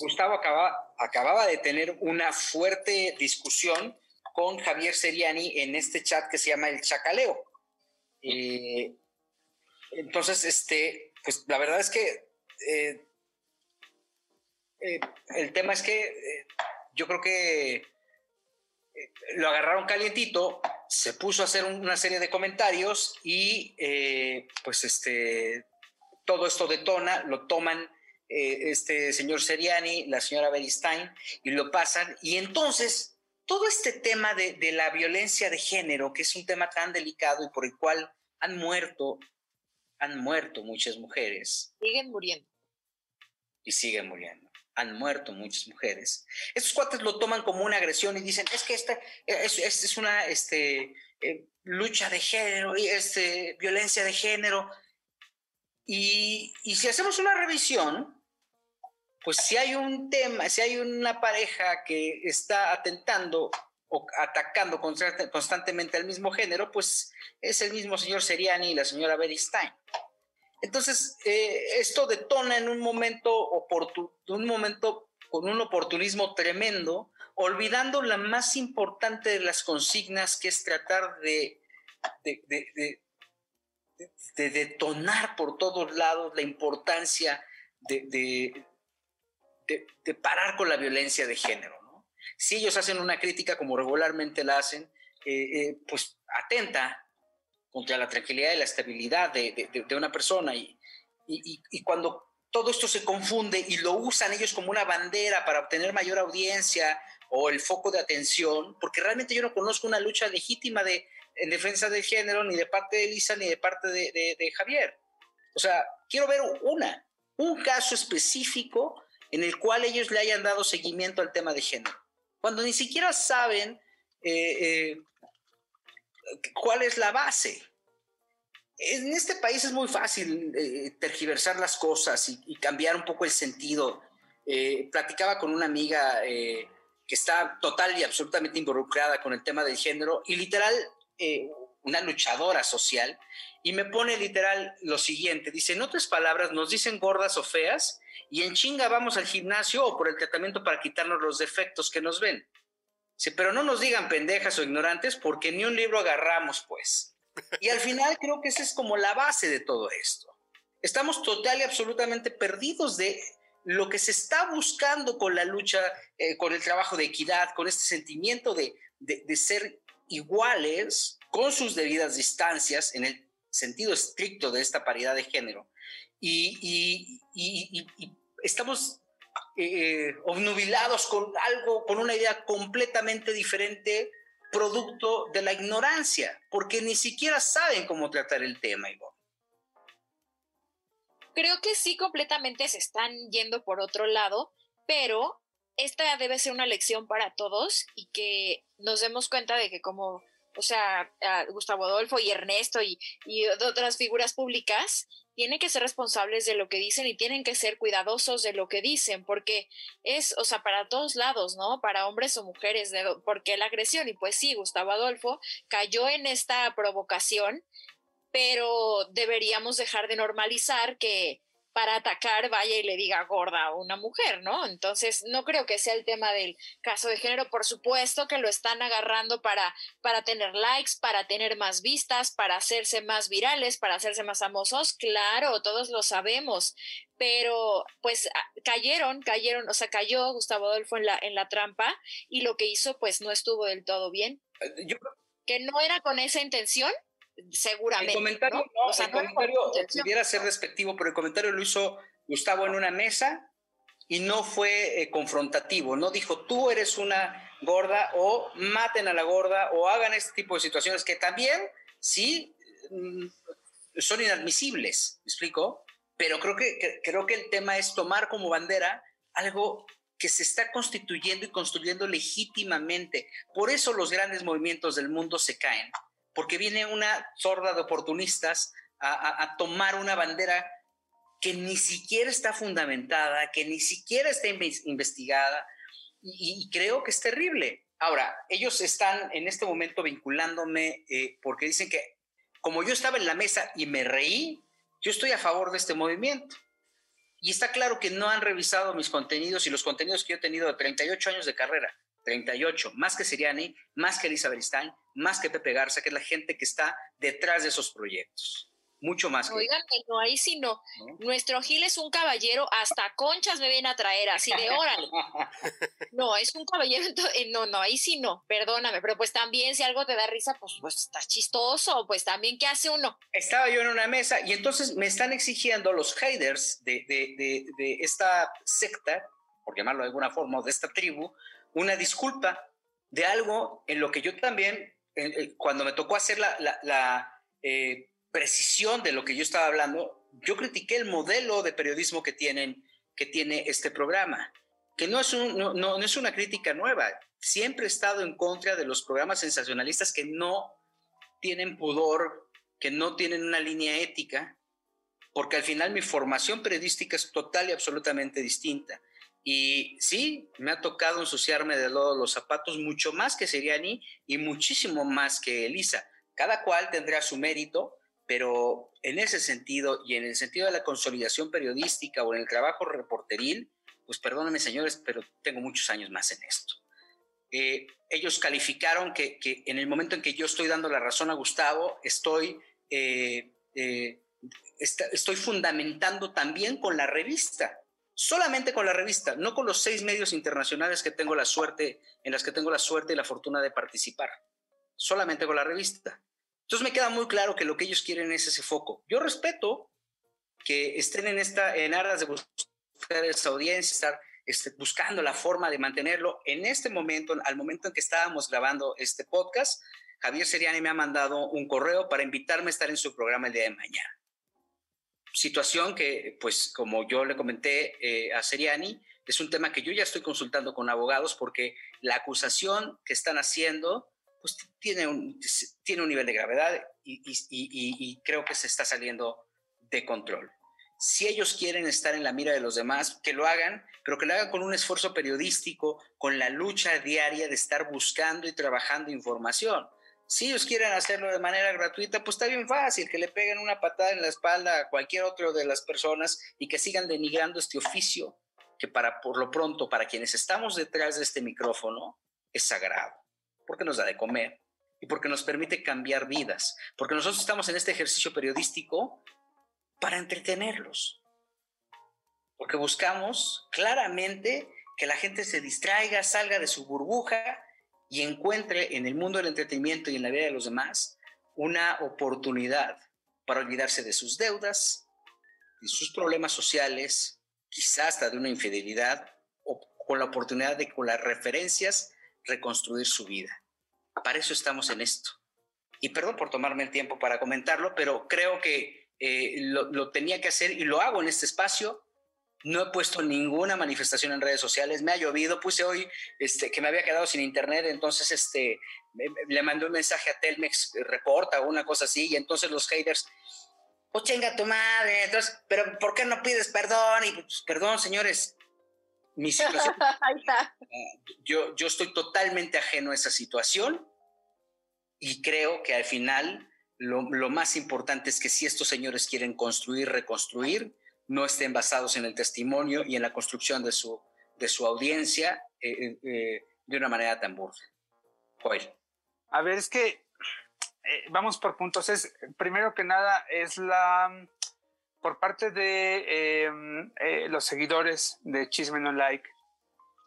Gustavo acaba, acababa de tener una fuerte discusión con Javier Seriani en este chat que se llama el Chacaleo. Eh, entonces, este, pues la verdad es que el tema es que yo creo que lo agarraron calientito, se puso a hacer una serie de comentarios y pues este, todo esto detona, lo toman eh, este señor Seriani, la señora Beristain, y lo pasan. Y entonces, todo este tema de, la violencia de género, que es un tema tan delicado y por el cual han muerto, han muerto muchas mujeres. Siguen muriendo. Y siguen muriendo. Han muerto muchas mujeres. Estos cuates lo toman como una agresión y dicen, es que esta es, una este, eh, lucha de género, este, violencia de género. Y, y si hacemos una revisión, pues si hay un tema, si hay una pareja que está atentando o atacando constantemente al mismo género, pues es el mismo señor Seriani y la señora Beristain. Entonces, eh, esto detona en un momento, un momento con un oportunismo tremendo, olvidando la más importante de las consignas, que es tratar de, de, de detonar por todos lados la importancia de, parar con la violencia de género. Si ellos hacen una crítica como regularmente la hacen, eh, eh, pues atenta contra la tranquilidad y la estabilidad de, de, una persona y, y, y, cuando todo esto se confunde y lo usan ellos como una bandera para obtener mayor audiencia o el foco de atención, porque realmente yo no conozco una lucha legítima de, en defensa del género ni de parte de Elisa ni de parte de, de Javier. O sea, quiero ver una, un caso específico en el cual ellos le hayan dado seguimiento al tema de género, cuando ni siquiera saben eh, eh, cuál es la base. En este país es muy fácil eh, tergiversar las cosas y, cambiar un poco el sentido. platicaba con una amiga que está total y absolutamente involucrada con el tema del género y literal una luchadora social, y me pone literal lo siguiente, dice, en otras palabras, nos dicen gordas o feas, y en chinga vamos al gimnasio o por el tratamiento para quitarnos los defectos que nos ven. Dice, pero no nos digan pendejas o ignorantes porque ni un libro agarramos, pues. Y al final creo que esa es como la base de todo esto. Estamos total y absolutamente perdidos de lo que se está buscando con la lucha, eh, con el trabajo de equidad, con este sentimiento de, de ser iguales con sus debidas distancias en el sentido estricto de esta paridad de género. Y, estamos eh, obnubilados con algo, con una idea completamente diferente producto de la ignorancia, porque ni siquiera saben cómo tratar el tema, Ivonne. Creo que sí, completamente se están yendo por otro lado, pero esta debe ser una lección para todos y que nos demos cuenta de que como, o sea, Gustavo Adolfo y Ernesto y, y otras figuras públicas tienen que ser responsables de lo que dicen y tienen que ser cuidadosos de lo que dicen, porque es, o sea, para todos lados, ¿no? Para hombres o mujeres, de, porque la agresión, y pues sí, Gustavo Adolfo cayó en esta provocación, pero deberíamos dejar de normalizar que para atacar vaya y le diga gorda a una mujer, ¿no? Entonces, no creo que sea el tema del caso de género. Por supuesto que lo están agarrando para, para tener likes, para tener más vistas, para hacerse más virales, para hacerse más famosos. Claro, todos lo sabemos. Pero, pues, cayeron, cayeron, o sea, cayó Gustavo Adolfo en la, en la trampa y lo que hizo, pues, no estuvo del todo bien. Eh, yo que no era con esa intención, seguramente. El comentario, ¿no? o sea, el comentario pudiera ser despectivo, pero el comentario lo hizo Gustavo en una mesa y no fue eh, confrontativo, no dijo tú eres una gorda o maten a la gorda o hagan este tipo de situaciones que también sí mm, son inadmisibles, ¿me explico? Pero creo que, creo que el tema es tomar como bandera algo que se está constituyendo y construyendo legítimamente. Por eso los grandes movimientos del mundo se caen porque viene una sorda de oportunistas a, tomar una bandera que ni siquiera está fundamentada, que ni siquiera está investigada, y, creo que es terrible. Ahora, ellos están en este momento vinculándome eh, porque dicen que como yo estaba en la mesa y me reí, yo estoy a favor de este movimiento. Y está claro que no han revisado mis contenidos y los contenidos que yo he tenido de 38 años de carrera. 38, más que Siriani, más que Elizabeth Stein, más que Pepe Garza, que es la gente que está detrás de esos proyectos. Mucho más. Oigan, no, ahí sí no. Nuestro Gil es un caballero, hasta conchas me viene a traer, así de órale. [laughs] no, es un caballero, eh, no, no, ahí sí no, perdóname, pero pues también si algo te da risa, pues, pues está chistoso, pues también, ¿qué hace uno? Estaba yo en una mesa y entonces me están exigiendo los haters de, de, de, de esta secta, por llamarlo de alguna forma, de esta tribu, una disculpa de algo en lo que yo también, eh, cuando me tocó hacer la, eh, precisión de lo que yo estaba hablando, yo critiqué el modelo de periodismo que, tienen, que tiene este programa, que no es, no, no es una crítica nueva. Siempre he estado en contra de los programas sensacionalistas que no tienen pudor, que no tienen una línea ética, porque al final mi formación periodística es total y absolutamente distinta. Y sí, me ha tocado ensuciarme de los zapatos mucho más que Seriani y muchísimo más que Elisa. Cada cual tendrá su mérito, pero en ese sentido y en el sentido de la consolidación periodística o en el trabajo reporteril, pues perdónenme señores, pero tengo muchos años más en esto. Eh, ellos calificaron que, en el momento en que yo estoy dando la razón a Gustavo, estoy, eh, eh, estoy fundamentando también con la revista solamente con la revista, no con los seis medios internacionales que tengo la suerte, en las que tengo la suerte y la fortuna de participar, solamente con la revista. Entonces me queda muy claro que lo que ellos quieren es ese foco. Yo respeto que estén en esta, en aras de buscar esa audiencia, estar este, buscando la forma de mantenerlo. En este momento, al momento en que estábamos grabando este podcast, Javier Seriani me ha mandado un correo para invitarme a estar en su programa el día de mañana situación que, pues, como yo le comenté eh, a Seriani, es un tema que yo ya estoy consultando con abogados porque la acusación que están haciendo, pues, tiene un, tiene un nivel de gravedad y, y creo que se está saliendo de control. Si ellos quieren estar en la mira de los demás, que lo hagan, pero que lo hagan con un esfuerzo periodístico, con la lucha diaria de estar buscando y trabajando información si ellos quieren hacerlo de manera gratuita, pues está bien fácil, que le peguen una patada en la espalda a cualquier otro de las personas y que sigan denigrando este oficio que para por lo pronto para quienes estamos detrás de este micrófono es sagrado, porque nos da de comer y porque nos permite cambiar vidas, porque nosotros estamos en este ejercicio periodístico para entretenerlos. Porque buscamos claramente que la gente se distraiga, salga de su burbuja y encuentre en el mundo del entretenimiento y en la vida de los demás una oportunidad para olvidarse de sus deudas, de sus problemas sociales, quizás hasta de una infidelidad, o con la oportunidad de con las referencias reconstruir su vida. Para eso estamos en esto. Y perdón por tomarme el tiempo para comentarlo, pero creo que eh, lo, lo, tenía que hacer y lo hago en este espacio. No he puesto ninguna manifestación en redes sociales. Me ha llovido. Puse hoy este, que me había quedado sin internet. Entonces este, le mandé un mensaje a Telmex, eh, reporta o una cosa así. Y entonces los haters, pues chinga tu madre. Entonces, pero ¿por qué no pides perdón? Y pues, perdón, señores. Mi situación. [laughs] yo, yo estoy totalmente ajeno a esa situación y creo que al final lo, lo, más importante es que si estos señores quieren construir, reconstruir, no estén basados en el testimonio y en la construcción de su, de su audiencia eh, eh, de una manera tan burda. Joel. A ver, es que eh, vamos por puntos. Es, primero que nada, es la por parte de em, eh, los seguidores de Chisme No Like,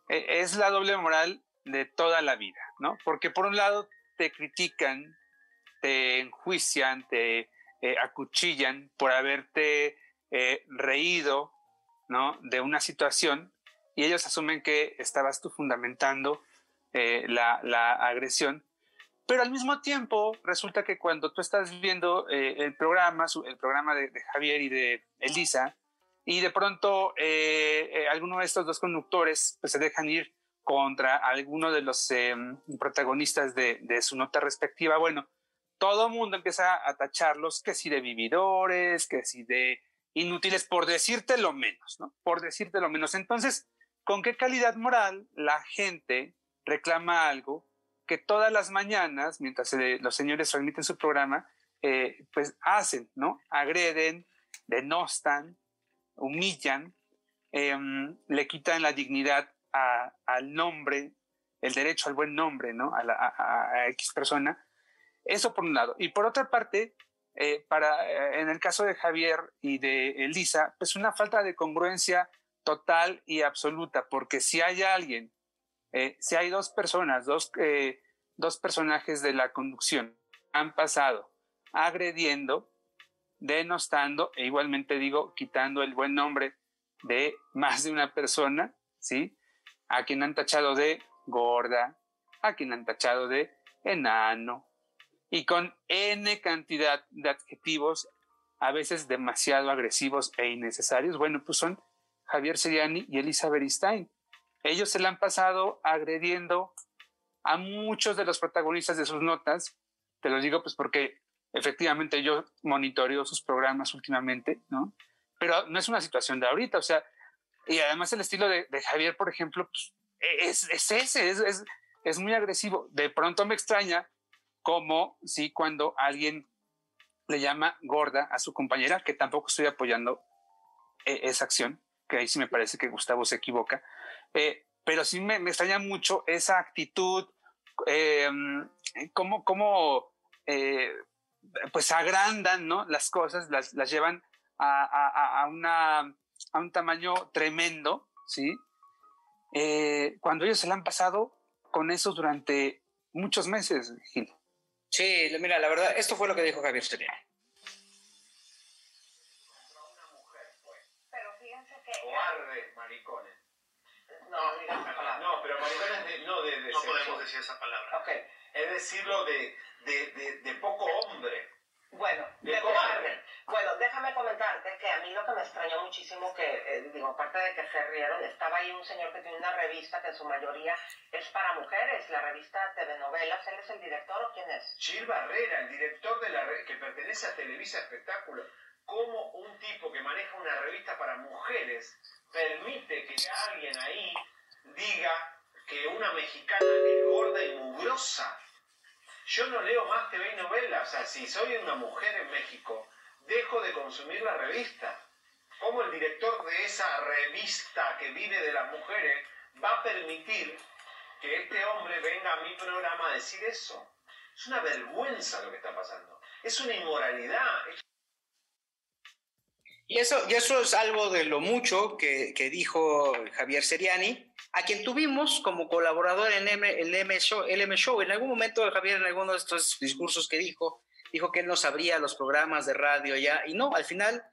eh, es la doble moral de toda la vida, ¿no? Porque por un lado te critican, te enjuician, te eh, acuchillan por haberte reído, ¿no? De una situación y ellos asumen que estabas tú fundamentando la, la agresión pero al mismo tiempo, resulta que cuando tú estás viendo eh, el programa, el programa de, Javier y de Elisa, y de pronto eh, eh, alguno de estos dos conductores pues, se dejan ir contra alguno de los protagonistas de, de, su nota respectiva, bueno, todo el mundo empieza a tacharlos, que si de vividores, que si de inútiles, por decirte lo menos, ¿no? Por decirte lo menos. Entonces, ¿con qué calidad moral la gente reclama algo que todas las mañanas, mientras los señores transmiten su programa, eh, pues hacen, ¿no? Agreden, denostan, humillan, em, le quitan la dignidad al nombre, el derecho al buen nombre, ¿no? A, la, X persona. Eso por un lado. Y por otra parte, eh, para, eh, en el caso de Javier y de Elisa, pues una falta de congruencia total y absoluta, porque si hay alguien eh, si hay dos personas, dos, dos personajes de la conducción, han pasado agrediendo, denostando e igualmente digo, quitando el buen nombre de más de una persona, ¿sí? A quien han tachado de gorda, a quien han tachado de enano, y con N cantidad de adjetivos, a veces demasiado agresivos e innecesarios. Bueno, pues son Javier Seriani y Elisa Beristain. Ellos se la han pasado agrediendo a muchos de los protagonistas de sus notas. Te lo digo pues porque efectivamente yo monitoreo sus programas últimamente, ¿no? Pero no es una situación de ahorita, o sea, y además el estilo de, Javier, por ejemplo, pues, es, es, ese, es, es, es, muy agresivo. De pronto me extraña como si cuando alguien le llama gorda a su compañera, que tampoco estoy apoyando eh, esa acción, que ahí sí me parece que Gustavo se equivoca, eh, pero sí me, extraña mucho esa actitud, eh, cómo, eh, pues agrandan ¿no? las cosas, las, las llevan a, a, una, a un tamaño tremendo, ¿sí? Cuando ellos se la han pasado con eso durante muchos meses, Gil. Sí, mira, la verdad, esto fue lo que dijo Javier Seriani. No, pero maricones de, no de, No podemos decir esa palabra. Okay. Es decirlo de, de, de, poco hombre. Bueno, de bueno, déjame comentarte que a mí lo que me extrañó muchísimo, que eh, digo, aparte de que se rieron, estaba ahí un señor que tiene una revista que en su mayoría es para mujeres, la revista TV Novelas, ¿él es el director o quién es? Gil Barrera, el director de la que pertenece a Televisa Espectáculo. ¿Cómo un tipo que maneja una revista para mujeres permite que alguien ahí diga que una mexicana es gorda y mugrosa. Yo no leo más TV y novelas, o sea, si soy una mujer en México, dejo de consumir la revista. ¿Cómo el director de esa revista que vive de las mujeres va a permitir que este hombre venga a mi programa a decir eso? Es una vergüenza lo que está pasando. Es una inmoralidad. Y eso, y eso es algo de lo mucho que, que dijo Javier Seriani, a quien tuvimos como colaborador en el M Show, el M Show. En algún momento Javier, en alguno de estos discursos que dijo, dijo que él no sabría los programas de radio ya, y no, al final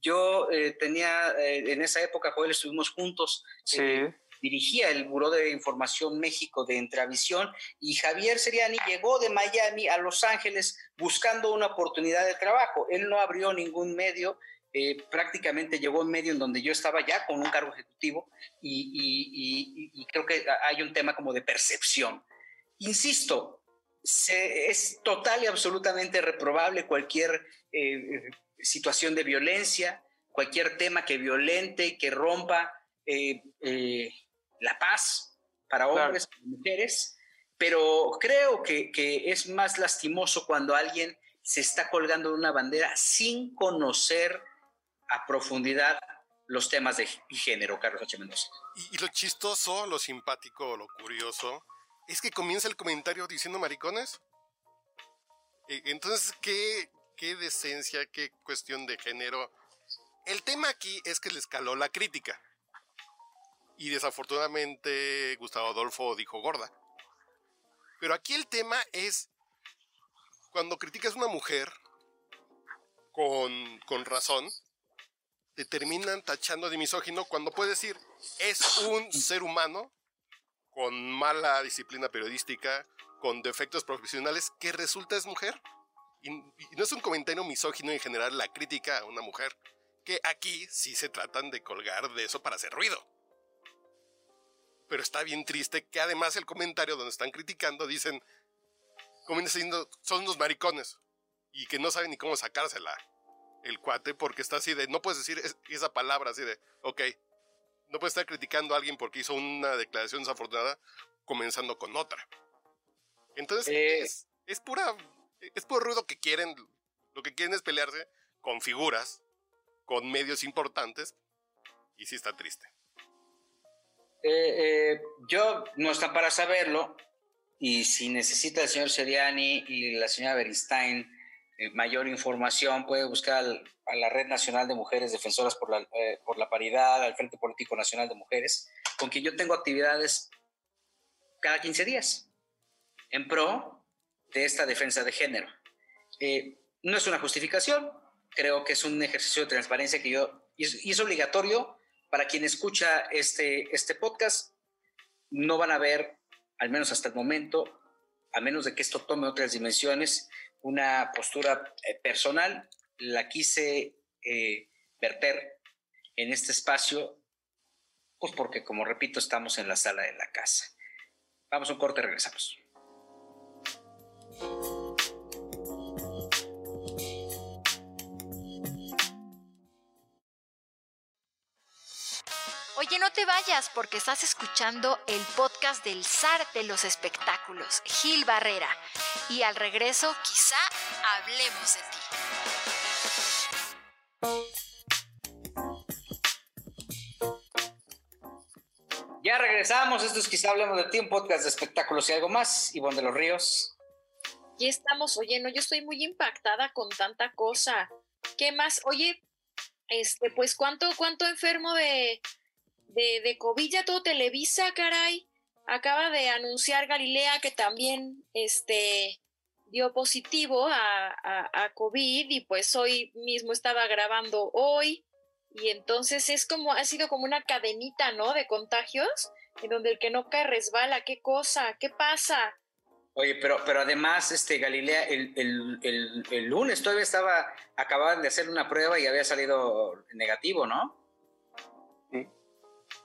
yo eh, tenía, eh, en esa época, Joel, estuvimos juntos. Sí. Eh, dirigía el Buró de Información México de Entravisión, y Javier Seriani llegó de Miami a Los Ángeles buscando una oportunidad de trabajo. Él no abrió ningún medio, eh, prácticamente llegó en medio en donde yo estaba ya con un cargo ejecutivo y, creo que hay un tema como de percepción. Insisto, es total y absolutamente reprobable cualquier eh, situación de violencia, cualquier tema que violente, que rompa eh, la paz para hombres y mujeres, pero creo que, que es más lastimoso cuando alguien se está colgando de una bandera sin conocer a profundidad los temas de género, Carlos H. Mendoza. Y, lo chistoso, lo simpático, lo curioso, es que comienza el comentario diciendo maricones. E, entonces, ¿qué, qué decencia, qué cuestión de género. El tema aquí es que le escaló la crítica. Y desafortunadamente Gustavo Adolfo dijo gorda. Pero aquí el tema es cuando criticas a una mujer con, con razón, te terminan tachando de misógino cuando puedes decir es un ser humano con mala disciplina periodística, con defectos profesionales, que resulta es mujer. Y, no es un comentario misógino en general la crítica a una mujer, que aquí sí se tratan de colgar de eso para hacer ruido. Pero está bien triste que además el comentario donde están criticando dicen, como diciendo, son unos maricones y que no saben ni cómo sacársela el cuate porque está así de, no puedes decir esa palabra así de, ok, no puedes estar criticando a alguien porque hizo una declaración desafortunada comenzando con otra. Entonces, eh. es, es, pura, es puro ruido que quieren, lo que quieren es pelearse con figuras, con medios importantes, y sí está triste. Eh, eh, yo no está para saberlo, y si necesita el señor Seriani y la señora Beristain eh, mayor información puede buscar a la Red Nacional de Mujeres Defensoras por la, eh, por la Paridad, al Frente Político Nacional de Mujeres, con quien yo tengo actividades cada 15 días en pro de esta defensa de género. Eh, no es una justificación, creo que es un ejercicio de transparencia que yo, y es, y es obligatorio para quien escucha este, este podcast, no van a ver, al menos hasta el momento, a menos de que esto tome otras dimensiones, una postura eh, personal, la quise eh, verter en este espacio, pues porque, como repito, estamos en la sala de la casa. Vamos a un corte, regresamos. Te vayas porque estás escuchando el podcast del zar de los espectáculos, Gil Barrera. Y al regreso, quizá hablemos de ti. Ya regresamos, esto es quizá hablemos de ti, un podcast de espectáculos y algo más. Ivonne de los Ríos. Ya estamos, oye, no, yo estoy muy impactada con tanta cosa. ¿Qué más? Oye, este, pues, ¿cuánto, cuánto enfermo de, de, de COVID, ya todo Televisa, caray. Acaba de anunciar Galilea que también este, dio positivo a, a, COVID y pues hoy mismo estaba grabando hoy y entonces es como, ha sido como una cadenita, ¿no? De contagios en donde el que no cae resbala, ¿qué cosa? ¿Qué pasa? Oye, pero, pero además, este Galilea, el, el, el lunes todavía estaba, acababan de hacer una prueba y había salido negativo, ¿no?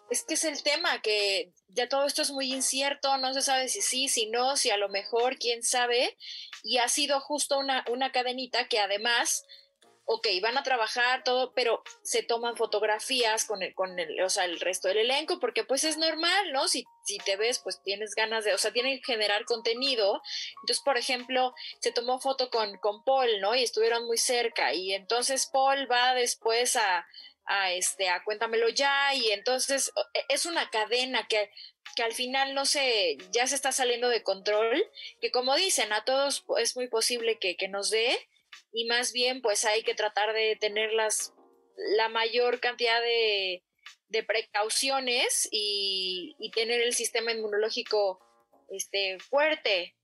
Es que es el tema, que ya todo esto es muy incierto, no se sabe si sí, si no, si a lo mejor, quién sabe, y ha sido justo una, una cadenita que además, ok, van a trabajar todo, pero se toman fotografías con el, con el, o sea, el resto del elenco, porque pues es normal, ¿no? Si, si te ves, pues tienes ganas de, o sea, tienen que generar contenido. Entonces, por ejemplo, se tomó foto con, con Paul, ¿no? Y estuvieron muy cerca, y entonces Paul va después a a este a cuéntamelo ya y entonces e, es una cadena que, que al final no sé, ya se está saliendo de control, que como dicen, a todos es muy posible que, nos dé y más bien pues hay que tratar de tener las, la mayor cantidad de, de precauciones y, y, tener el sistema inmunológico este, fuerte.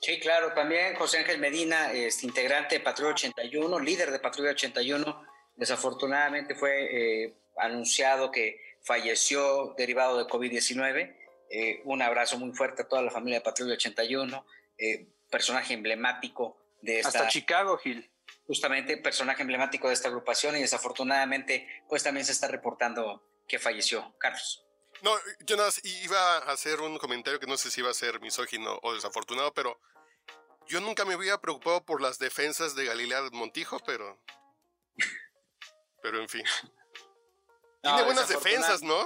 Sí, claro, también José Ángel Medina, este, integrante de Patrulla 81, líder de Patrulla 81, Desafortunadamente fue eh, anunciado que falleció derivado de COVID-19. Eh, un abrazo muy fuerte a toda la familia de Patrulla 81, eh, personaje emblemático de esta... Hasta Chicago, Gil. Justamente, personaje emblemático de esta agrupación y desafortunadamente, pues también se está reportando que falleció. Carlos. No, yo nada iba a hacer un comentario que no sé si iba a ser misógino o desafortunado, pero yo nunca me había preocupado por las defensas de Galilea Montijo, pero... Pero en fin. [laughs] Tiene buenas defensas, ¿no?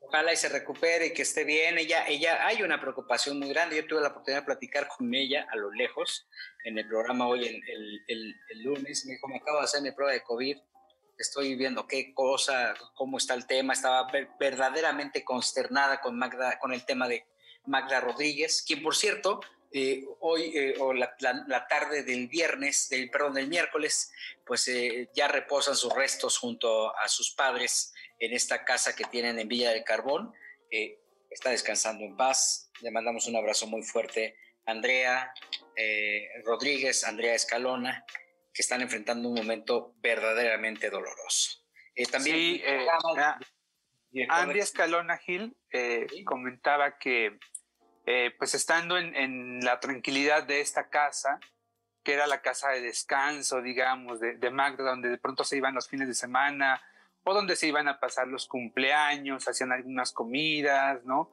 Ojalá y se recupere y que esté bien. Ella, ella, hay una preocupación muy grande. Yo tuve la oportunidad de platicar con ella a lo lejos en el programa hoy el, el, lunes. Me dijo, me acabo de hacer mi prueba de COVID. Estoy viendo qué cosa, cómo está el tema. Estaba verdaderamente consternada con Magda, con el tema de Magda Rodríguez, quien por cierto eh, hoy eh, o la, tarde del viernes, del, perdón, del miércoles, pues eh, ya reposan sus restos junto a sus padres en esta casa que tienen en Villa del Carbón. está descansando en paz. Le mandamos un abrazo muy fuerte a Andrea Rodríguez, Andrea Escalona, que están enfrentando un momento verdaderamente doloroso. también sí, Andrea Escalona Gil comentaba que eh, pues estando en, la tranquilidad de esta casa, que era la casa de descanso, digamos, de, Magda, donde de pronto se iban los fines de semana o donde se iban a pasar los cumpleaños, hacían algunas comidas, ¿no?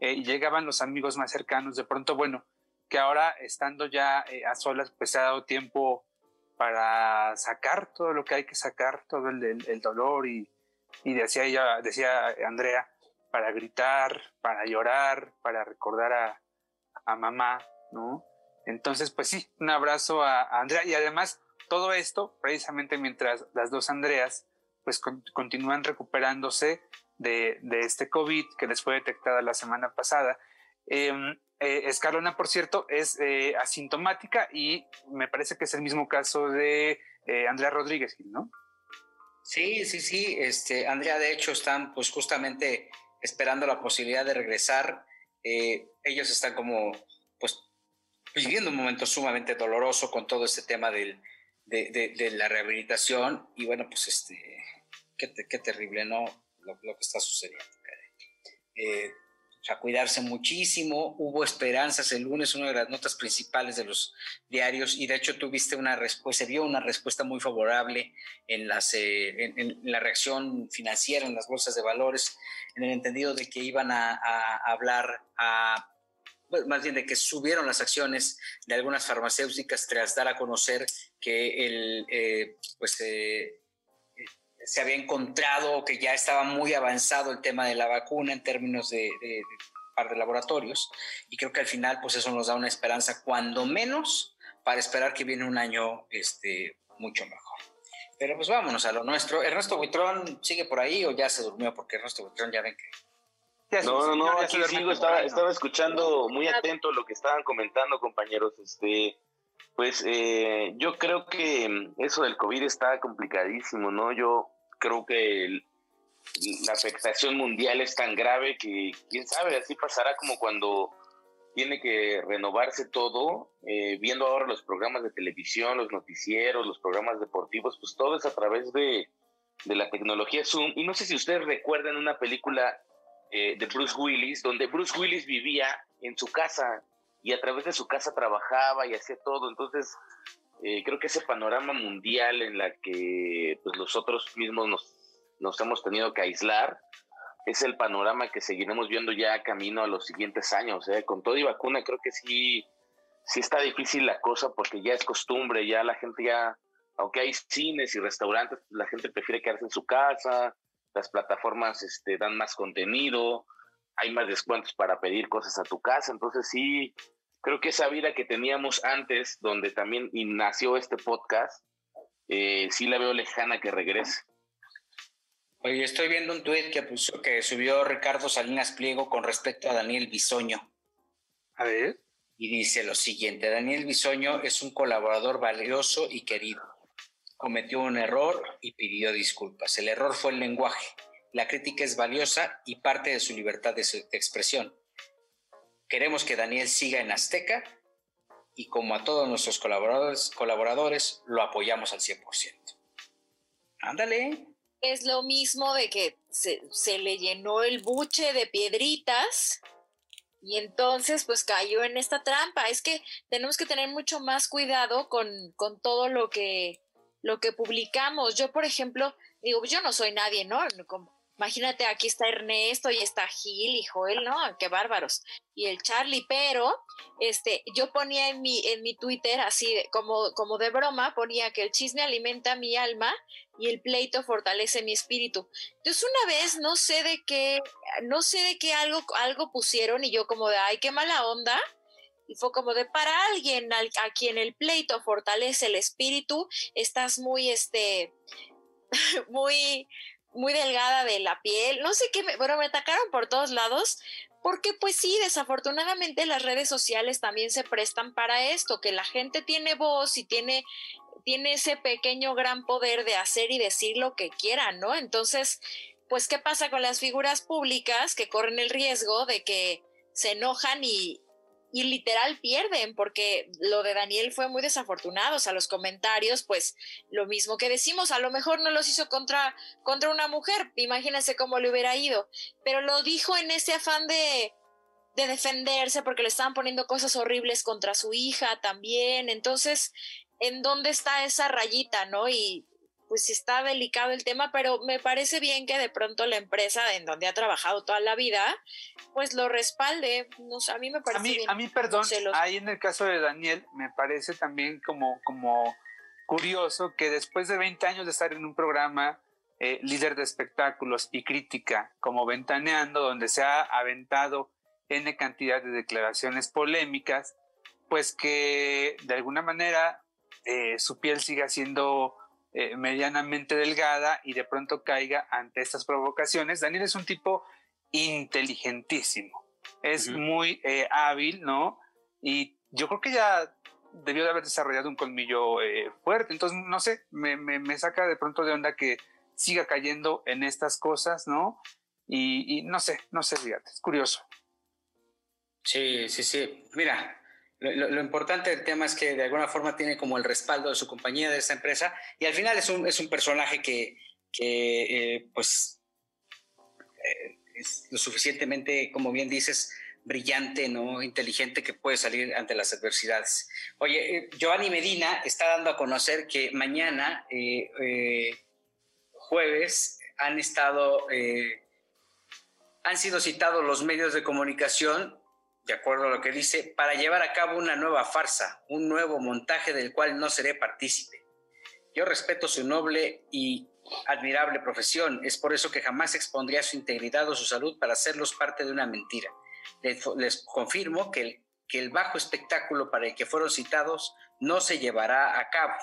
Eh, y llegaban los amigos más cercanos, de pronto, bueno, que ahora estando ya eh, a solas, pues se ha dado tiempo para sacar todo lo que hay que sacar, todo el, dolor y, y decía ella, decía Andrea, para gritar, para llorar, para recordar a, a mamá, ¿no? Entonces, pues sí, un abrazo a, Andrea y además todo esto, precisamente mientras las dos Andreas, pues continúan recuperándose de, de, este COVID que les fue detectada la semana pasada. Em, eh, Escalona, por cierto, es eh, asintomática y me parece que es el mismo caso de eh, Andrea Rodríguez, ¿no? Sí, sí, sí. Este, Andrea, de hecho, están pues justamente esperando la posibilidad de regresar. Eh, ellos están como, pues, viviendo un momento sumamente doloroso con todo este tema del, de, la rehabilitación y bueno, pues, este, qué, qué terrible, ¿no? Lo, que está sucediendo. A cuidarse muchísimo. Hubo esperanzas el lunes, una de las notas principales de los diarios, y de hecho tuviste una respuesta, se vio una respuesta muy favorable en, las, eh, en, la reacción financiera en las bolsas de valores, en el entendido de que iban a, hablar a más bien de que subieron las acciones de algunas farmacéuticas tras dar a conocer que el, eh, pues, eh, se había encontrado que ya estaba muy avanzado el tema de la vacuna en términos de, de, par de laboratorios y creo que al final pues eso nos da una esperanza cuando menos para esperar que viene un año este, mucho mejor. Pero pues vámonos a lo nuestro. Ernesto Buitrón sigue por ahí o ya se durmió porque Ernesto Buitrón ya ven que... no, no, no, aquí sigo, estaba, estaba escuchando muy atento lo que estaban comentando compañeros. Este, pues eh, yo creo que eso del COVID está complicadísimo, ¿no? Yo creo que la afectación mundial es tan grave que quién sabe, así pasará como cuando tiene que renovarse todo, eh, viendo ahora los programas de televisión, los noticieros, los programas deportivos, pues todo es a través de, de la tecnología Zoom. Y no sé si ustedes recuerdan una película eh, de Bruce Willis, donde Bruce Willis vivía en su casa y a través de su casa trabajaba y hacía todo. Entonces, eh, creo que ese panorama mundial en la que pues, nosotros mismos nos, nos hemos tenido que aislar, es el panorama que seguiremos viendo ya camino a los siguientes años. ¿eh? Con todo y vacuna creo que sí, sí está difícil la cosa porque ya es costumbre, ya la gente ya, aunque hay cines y restaurantes, la gente prefiere quedarse en su casa, las plataformas este, dan más contenido, hay más descuentos para pedir cosas a tu casa, entonces sí, creo que esa vida que teníamos antes, donde también nació este podcast, eh, sí la veo lejana que regrese. Oye, estoy viendo un tuit que, que subió Ricardo Salinas Pliego con respecto a Daniel Bisoño. A ver. Y dice lo siguiente, Daniel Bisoño es un colaborador valioso y querido. Cometió un error y pidió disculpas. El error fue el lenguaje. La crítica es valiosa y parte de su libertad de expresión. Queremos que Daniel siga en Azteca y como a todos nuestros colaboradores, colaboradores lo apoyamos al 100%. Ándale. es lo mismo de que se, se le llenó el buche de piedritas y entonces, pues cayó en esta trampa. Es que tenemos que tener mucho más cuidado con, con todo lo que, lo que publicamos. Yo, por ejemplo, digo, yo no soy nadie, ¿no? Imagínate, aquí está Ernesto y está Gil y Joel, ¿no? Qué bárbaros. Y el Charlie, pero este, yo ponía en mi, en mi Twitter, así como, como de broma, ponía que el chisme alimenta mi alma y el pleito fortalece mi espíritu. Entonces, una vez, no sé de qué, no sé de qué algo, algo pusieron y yo como de, ay, qué mala onda. Y fue como de, para alguien a, a quien el pleito fortalece el espíritu, estás muy, este, [laughs] muy, muy delgada de la piel, no sé qué, me, bueno, me atacaron por todos lados, porque pues sí, desafortunadamente las redes sociales también se prestan para esto, que la gente tiene voz y tiene, tiene ese pequeño gran poder de hacer y decir lo que quieran, ¿no? Entonces, pues, ¿qué pasa con las figuras públicas que corren el riesgo de que se enojan y, y literal pierden, porque lo de Daniel fue muy desafortunado, o sea, los comentarios, pues lo mismo que decimos, a lo mejor no los hizo contra, contra una mujer, imagínense cómo le hubiera ido, pero lo dijo en ese afán de, de defenderse porque le estaban poniendo cosas horribles contra su hija también, entonces, ¿en dónde está esa rayita, no? Y pues está delicado el tema, pero me parece bien que de pronto la empresa en donde ha trabajado toda la vida, pues lo respalde. No a mí me parece a mí, bien. A mí, perdón, ahí en el caso de Daniel, me parece también como, como curioso que después de 20 años de estar en un programa eh, líder de espectáculos y crítica como Ventaneando, donde se ha aventado N cantidad de declaraciones polémicas, pues que de alguna manera eh, su piel siga siendo eh, medianamente delgada y de pronto caiga ante estas provocaciones. Daniel es un tipo inteligentísimo, es muy eh, hábil, ¿no? Y yo creo que ya debió de haber desarrollado un colmillo eh, fuerte, entonces no sé, me, me, saca de pronto de onda que siga cayendo en estas cosas, ¿no? Y, y no sé, no sé, fíjate, es curioso. Sí, sí, sí. Mira, lo, importante del tema es que de alguna forma tiene como el respaldo de su compañía, de esta empresa, y al final es un, es un personaje que, que eh, pues, eh, es lo suficientemente, como bien dices, brillante, ¿no? inteligente que puede salir ante las adversidades. Oye, eh, Giovanni Medina está dando a conocer que mañana, jueves, han estado, han sido citados los medios de comunicación de acuerdo a lo que dice, para llevar a cabo una nueva farsa, un nuevo montaje del cual no seré partícipe. Yo respeto su noble y admirable profesión, es por eso que jamás expondría su integridad o su salud para hacerlos parte de una mentira. Les, confirmo que el, que el bajo espectáculo para el que fueron citados no se llevará a cabo.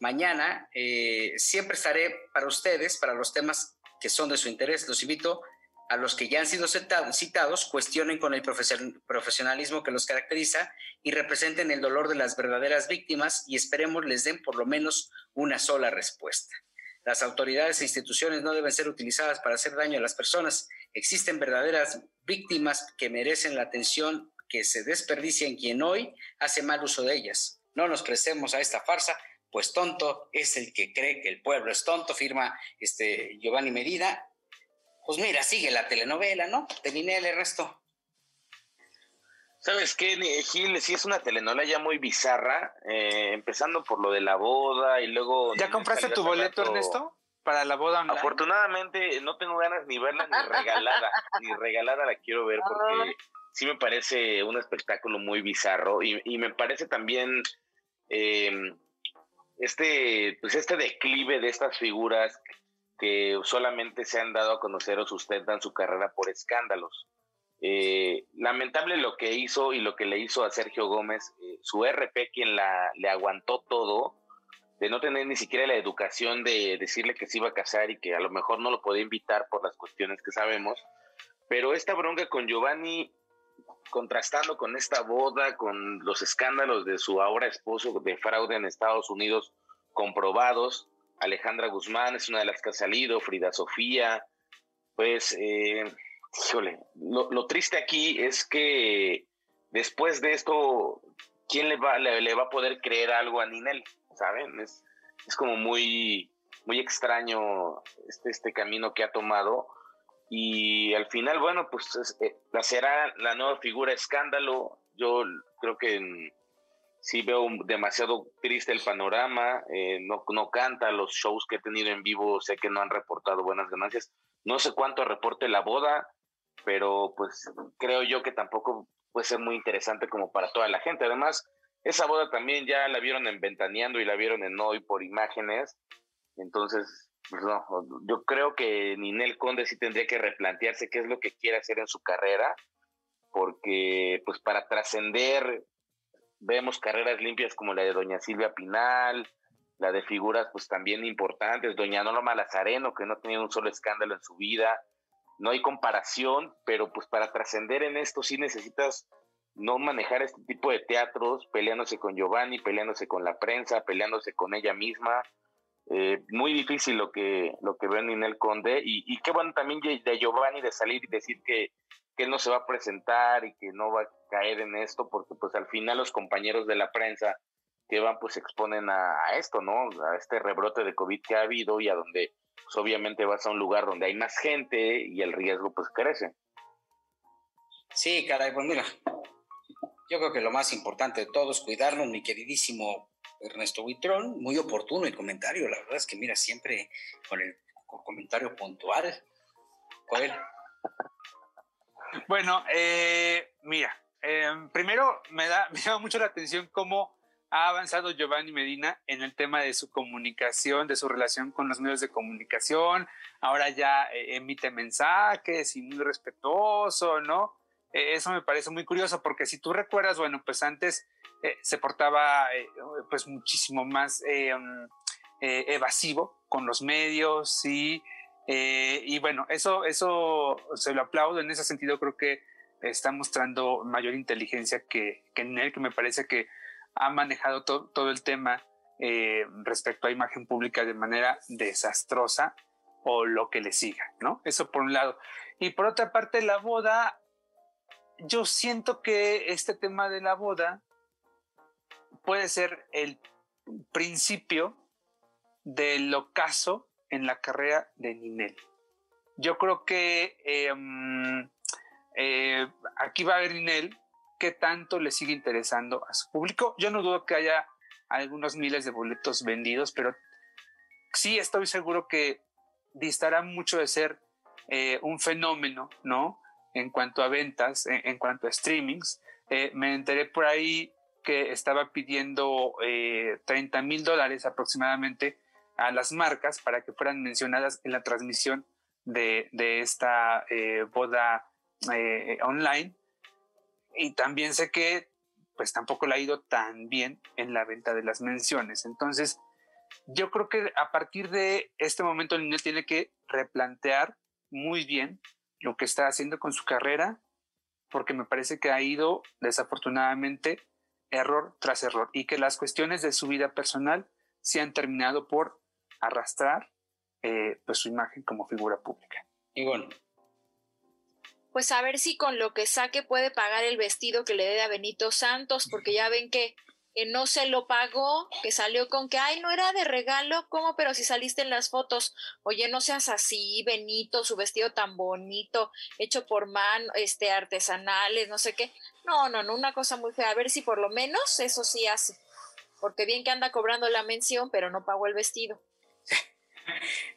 Mañana eh, siempre estaré para ustedes, para los temas que son de su interés. Los invito a los que ya han sido citados cuestionen con el profesionalismo que los caracteriza y representen el dolor de las verdaderas víctimas y esperemos les den por lo menos una sola respuesta. Las autoridades e instituciones no deben ser utilizadas para hacer daño a las personas. Existen verdaderas víctimas que merecen la atención que se desperdicia en quien hoy hace mal uso de ellas. No nos prestemos a esta farsa, pues tonto es el que cree que el pueblo es tonto, firma este Giovanni Medina pues mira, sigue la telenovela, ¿no? Terminé el resto. ¿Sabes qué, Gil? Sí es una telenovela ya muy bizarra, eh, empezando por lo de la boda y luego... ¿Ya compraste tu boleto, Ernesto? Para la boda online. Afortunadamente no tengo ganas ni verla ni regalada, [laughs] ni regalada la quiero ver porque sí me parece un espectáculo muy bizarro y, me parece también eh, este, pues este declive de estas figuras que solamente se han dado a conocer o sustentan su carrera por escándalos. Eh, lamentable lo que hizo y lo que le hizo a Sergio Gómez, eh, su RP quien la, le aguantó todo, de no tener ni siquiera la educación de decirle que se iba a casar y que a lo mejor no lo podía invitar por las cuestiones que sabemos. Pero esta bronca con Giovanni, contrastando con esta boda, con los escándalos de su ahora esposo de fraude en Estados Unidos comprobados, Alejandra Guzmán es una de las que ha salido, Frida Sofía, pues, eh, híjole, lo, triste aquí es que después de esto, ¿quién le va, le, va a poder creer algo a Ninel? ¿Saben? Es, es como muy, muy extraño este, este camino que ha tomado. Y al final, bueno, pues eh, será la nueva figura escándalo. Yo creo que sí veo demasiado triste el panorama. Eh, no, no canta los shows que he tenido en vivo. Sé que no han reportado buenas ganancias. No sé cuánto reporte la boda, pero pues creo yo que tampoco puede ser muy interesante como para toda la gente. Además, esa boda también ya la vieron en Ventaneando y la vieron en Hoy por imágenes. Entonces, pues no, yo creo que Ninel Conde sí tendría que replantearse qué es lo que quiere hacer en su carrera, porque pues para trascender vemos carreras limpias como la de Doña Silvia Pinal, la de figuras pues también importantes, Doña Norma Lazareno, que no ha tenido un solo escándalo en su vida, no hay comparación, pero pues para trascender en esto sí necesitas no manejar este tipo de teatros, peleándose con Giovanni, peleándose con la prensa, peleándose con ella misma. Eh, muy difícil lo que, lo que ve Ninel Conde y qué bueno también de Giovanni de salir y decir que, que él no se va a presentar y que no va a caer en esto porque pues al final los compañeros de la prensa que van pues se exponen a, esto, ¿no? A este rebrote de COVID que ha habido y a donde pues obviamente vas a un lugar donde hay más gente y el riesgo pues crece. Sí, caray, pues mira, yo creo que lo más importante de todo es cuidarnos, mi queridísimo Ernesto Buitrón, muy oportuno el comentario, la verdad es que mira, siempre con el comentario puntual. Joel. Bueno, eh, mira, eh, primero me da, [laughs] me llama mucho la atención cómo ha avanzado Giovanni Medina en el tema de su comunicación, de su relación con los medios de comunicación. Ahora ya eh, emite mensajes y muy respetuoso, ¿no? Eh, eso me parece muy curioso porque si tú recuerdas, bueno, pues antes se portaba pues muchísimo más mm, evasivo con los medios y, y bueno, eso, eso se lo aplaudo. En ese sentido creo que está mostrando mayor inteligencia que, que en él, que me parece que ha manejado todo el tema respecto a imagen pública de manera desastrosa o lo que le siga, ¿no? Eso por un lado. Y por otra parte, la boda yo siento que este tema de la boda puede ser el principio del ocaso en la carrera de Ninel. Yo creo que em, eh, aquí va a ver Ninel qué tanto le sigue interesando a su público. Yo no dudo que haya algunos miles de boletos vendidos, pero sí estoy seguro que distará mucho de ser eh, un fenómeno, ¿no? en cuanto a ventas, en, cuanto a streamings. Eh, me enteré por ahí que estaba pidiendo 30 eh, mil dólares aproximadamente a las marcas para que fueran mencionadas en la transmisión de, esta eh, boda online. Y también sé que pues tampoco le ha ido tan bien en la venta de las menciones. Entonces, yo creo que a partir de este momento el niño tiene que replantear muy bien lo que está haciendo con su carrera, porque me parece que ha ido desafortunadamente error tras error y que las cuestiones de su vida personal se han terminado por arrastrar eh, pues su imagen como figura pública. Y bueno. Pues a ver si con lo que saque puede pagar el vestido que le dé a Benito Santos, porque ya ven que que no se lo pagó, que salió con que, ay, no era de regalo, ¿cómo? Pero si saliste en las fotos, oye, no seas así, Benito, su vestido tan bonito, hecho por mano, este, artesanales, no sé qué. No, no, no, una cosa muy fea. A ver si por lo menos eso sí hace. Porque bien que anda cobrando la mención, pero no pagó el vestido.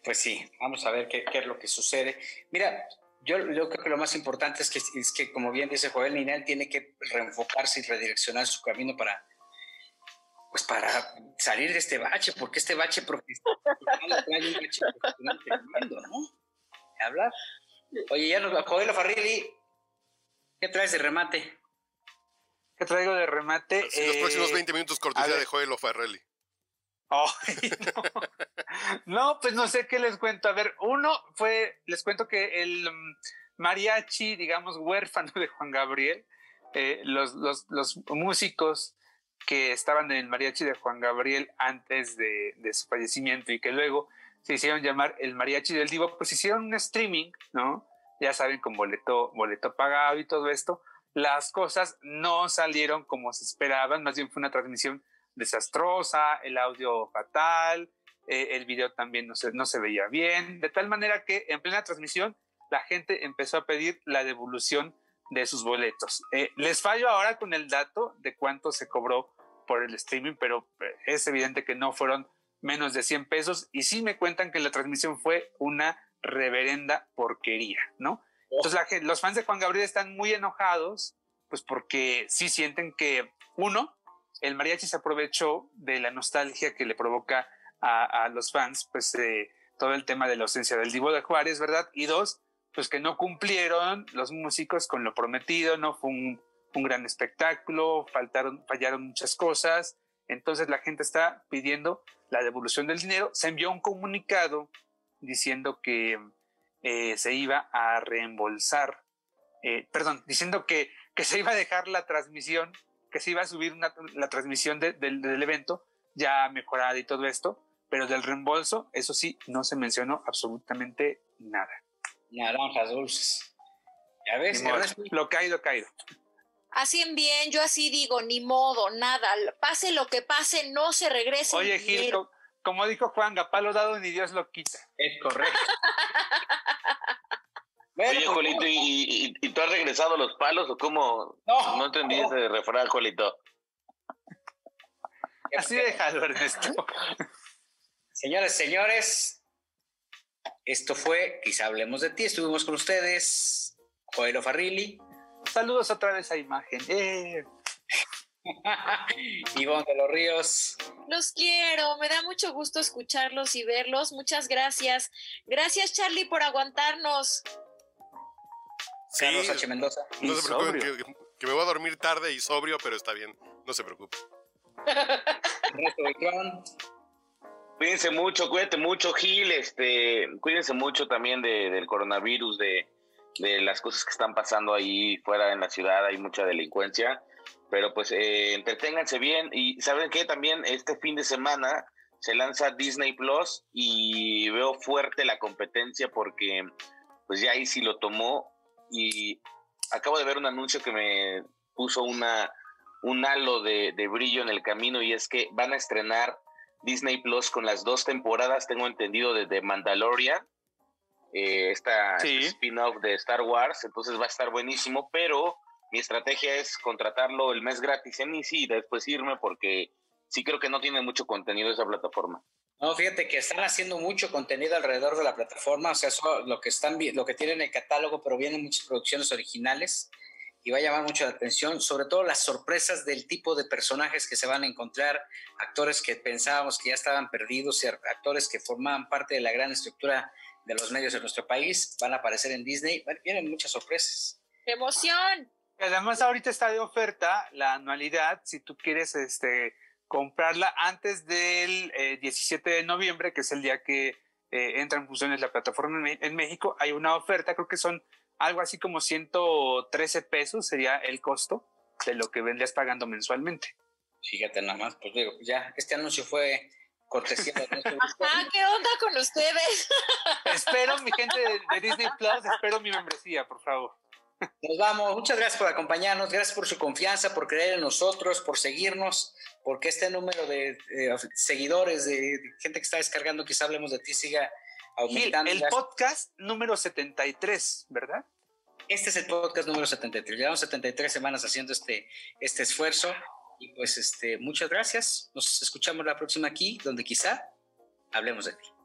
Pues sí, vamos a ver qué, qué es lo que sucede. Mira, yo, yo, creo que lo más importante es que, es que como bien dice Joel Ninel, tiene que reenfocarse y redireccionar su camino para pues para salir de este bache, porque este bache profesional [laughs] trae un bache profesional tremendo, ¿no? Hablar. Oye, ya nos bajó el Farrilli. ¿Qué traes de remate? ¿Qué traigo de remate? En los próximos 20 eh, minutos cortesía de Joel Farrelly. No. no. pues no sé qué les cuento. A ver, uno fue, les cuento que el mm, mariachi, digamos, huérfano de Juan Gabriel, eh, los, los, los músicos que estaban en el mariachi de Juan Gabriel antes de, su fallecimiento y que luego se hicieron llamar el mariachi del Divo, pues hicieron un streaming, ¿no? Ya saben, con boleto, boleto pagado y todo esto. Las cosas no salieron como se esperaban, más bien fue una transmisión desastrosa, el audio fatal, eh, el video también no se, no se veía bien, de tal manera que en plena transmisión la gente empezó a pedir la devolución de sus boletos. Eh, les fallo ahora con el dato de cuánto se cobró por el streaming, pero eh, es evidente que no fueron menos de 100 pesos y sí me cuentan que la transmisión fue una reverenda porquería, ¿no? Entonces la gente, los fans de Juan Gabriel están muy enojados, pues porque sí sienten que, uno, el mariachi se aprovechó de la nostalgia que le provoca a, los fans, pues eh, todo el tema de la ausencia del Divo de Juárez, ¿verdad? Y dos, pues que no cumplieron los músicos con lo prometido, no fue un, un gran espectáculo, faltaron, fallaron muchas cosas, entonces la gente está pidiendo la devolución del dinero. Se envió un comunicado diciendo que eh, se iba a reembolsar, eh, perdón, diciendo que, que se iba a dejar la transmisión, que se iba a subir la transmisión del evento ya mejorada y todo esto, pero del reembolso, eso sí, no se mencionó absolutamente nada. Naranjas dulces. Ya ves, lo caído, caído. Así en bien, yo así digo, ni modo, nada, pase lo que pase, no se regrese. Oye, Gil, como dijo Juan, palo dado ni Dios lo quita. Es correcto. [laughs] Oye, Jolito, ¿y, tú has regresado los palos o cómo? No, no entendí ese refrán, Jolito. Así déjalo, Ernesto. [laughs] Señores, señores, esto fue Quizá Hablemos de Ti. Estuvimos con ustedes, Joel Farrilli. Saludos otra vez a imagen. Eh. [laughs] Ivonne de los Ríos. Los quiero, me da mucho gusto escucharlos y verlos. Muchas gracias. Gracias, Charlie, por aguantarnos. Sí, Carlos H. Mendoza. No se preocupen, que, me voy a dormir tarde y sobrio, pero está bien. No se preocupen. cuídense mucho, cuídate mucho, Gil. Este, cuídense mucho también del coronavirus, de, de las cosas que están pasando ahí fuera en la ciudad. Hay mucha delincuencia pero pues eh, entreténganse bien y saben que también este fin de semana se lanza Disney Plus y veo fuerte la competencia porque pues ya ahí sí lo tomó y acabo de ver un anuncio que me puso una un halo de, brillo en el camino y es que van a estrenar Disney Plus con las dos temporadas, tengo entendido, de The Mandalorian, eh, esta este spin-off de Star Wars, entonces va a estar buenísimo, pero mi estrategia es contratarlo el mes gratis en Easy y después irme porque sí creo que no tiene mucho contenido esa plataforma. No, fíjate que están haciendo mucho contenido alrededor de la plataforma, o sea, eso, lo que están lo que tienen en el catálogo, pero vienen muchas producciones originales y va a llamar mucho la atención, sobre todo las sorpresas del tipo de personajes que se van a encontrar, actores que pensábamos que ya estaban perdidos y actores que formaban parte de la gran estructura de los medios de nuestro país van a aparecer en Disney, vienen muchas sorpresas. ¡Emoción! Además, ahorita está de oferta la anualidad, si tú quieres este, comprarla antes del 17 eh, de noviembre, que es el día que eh, entra en funciones la plataforma en, México, hay una oferta, creo que son algo así como 113 pesos, sería el costo de lo que vendrías pagando mensualmente. Fíjate nada más, pues digo, ya, este anuncio fue cortesía. ah, ¿qué onda con ustedes? espero, mi gente de Disney Plus, espero mi membresía, por favor. Nos vamos. Muchas gracias por acompañarnos. Gracias por su confianza, por creer en nosotros, por seguirnos, porque este número de seguidores, de, gente que está descargando, quizá hablemos de ti, siga aumentando. el podcast número 73, ¿verdad? Este es el podcast número 73. Llevamos 73 semanas haciendo este, este esfuerzo. Y pues este, muchas gracias. Nos escuchamos la próxima aquí, donde quizá hablemos de ti.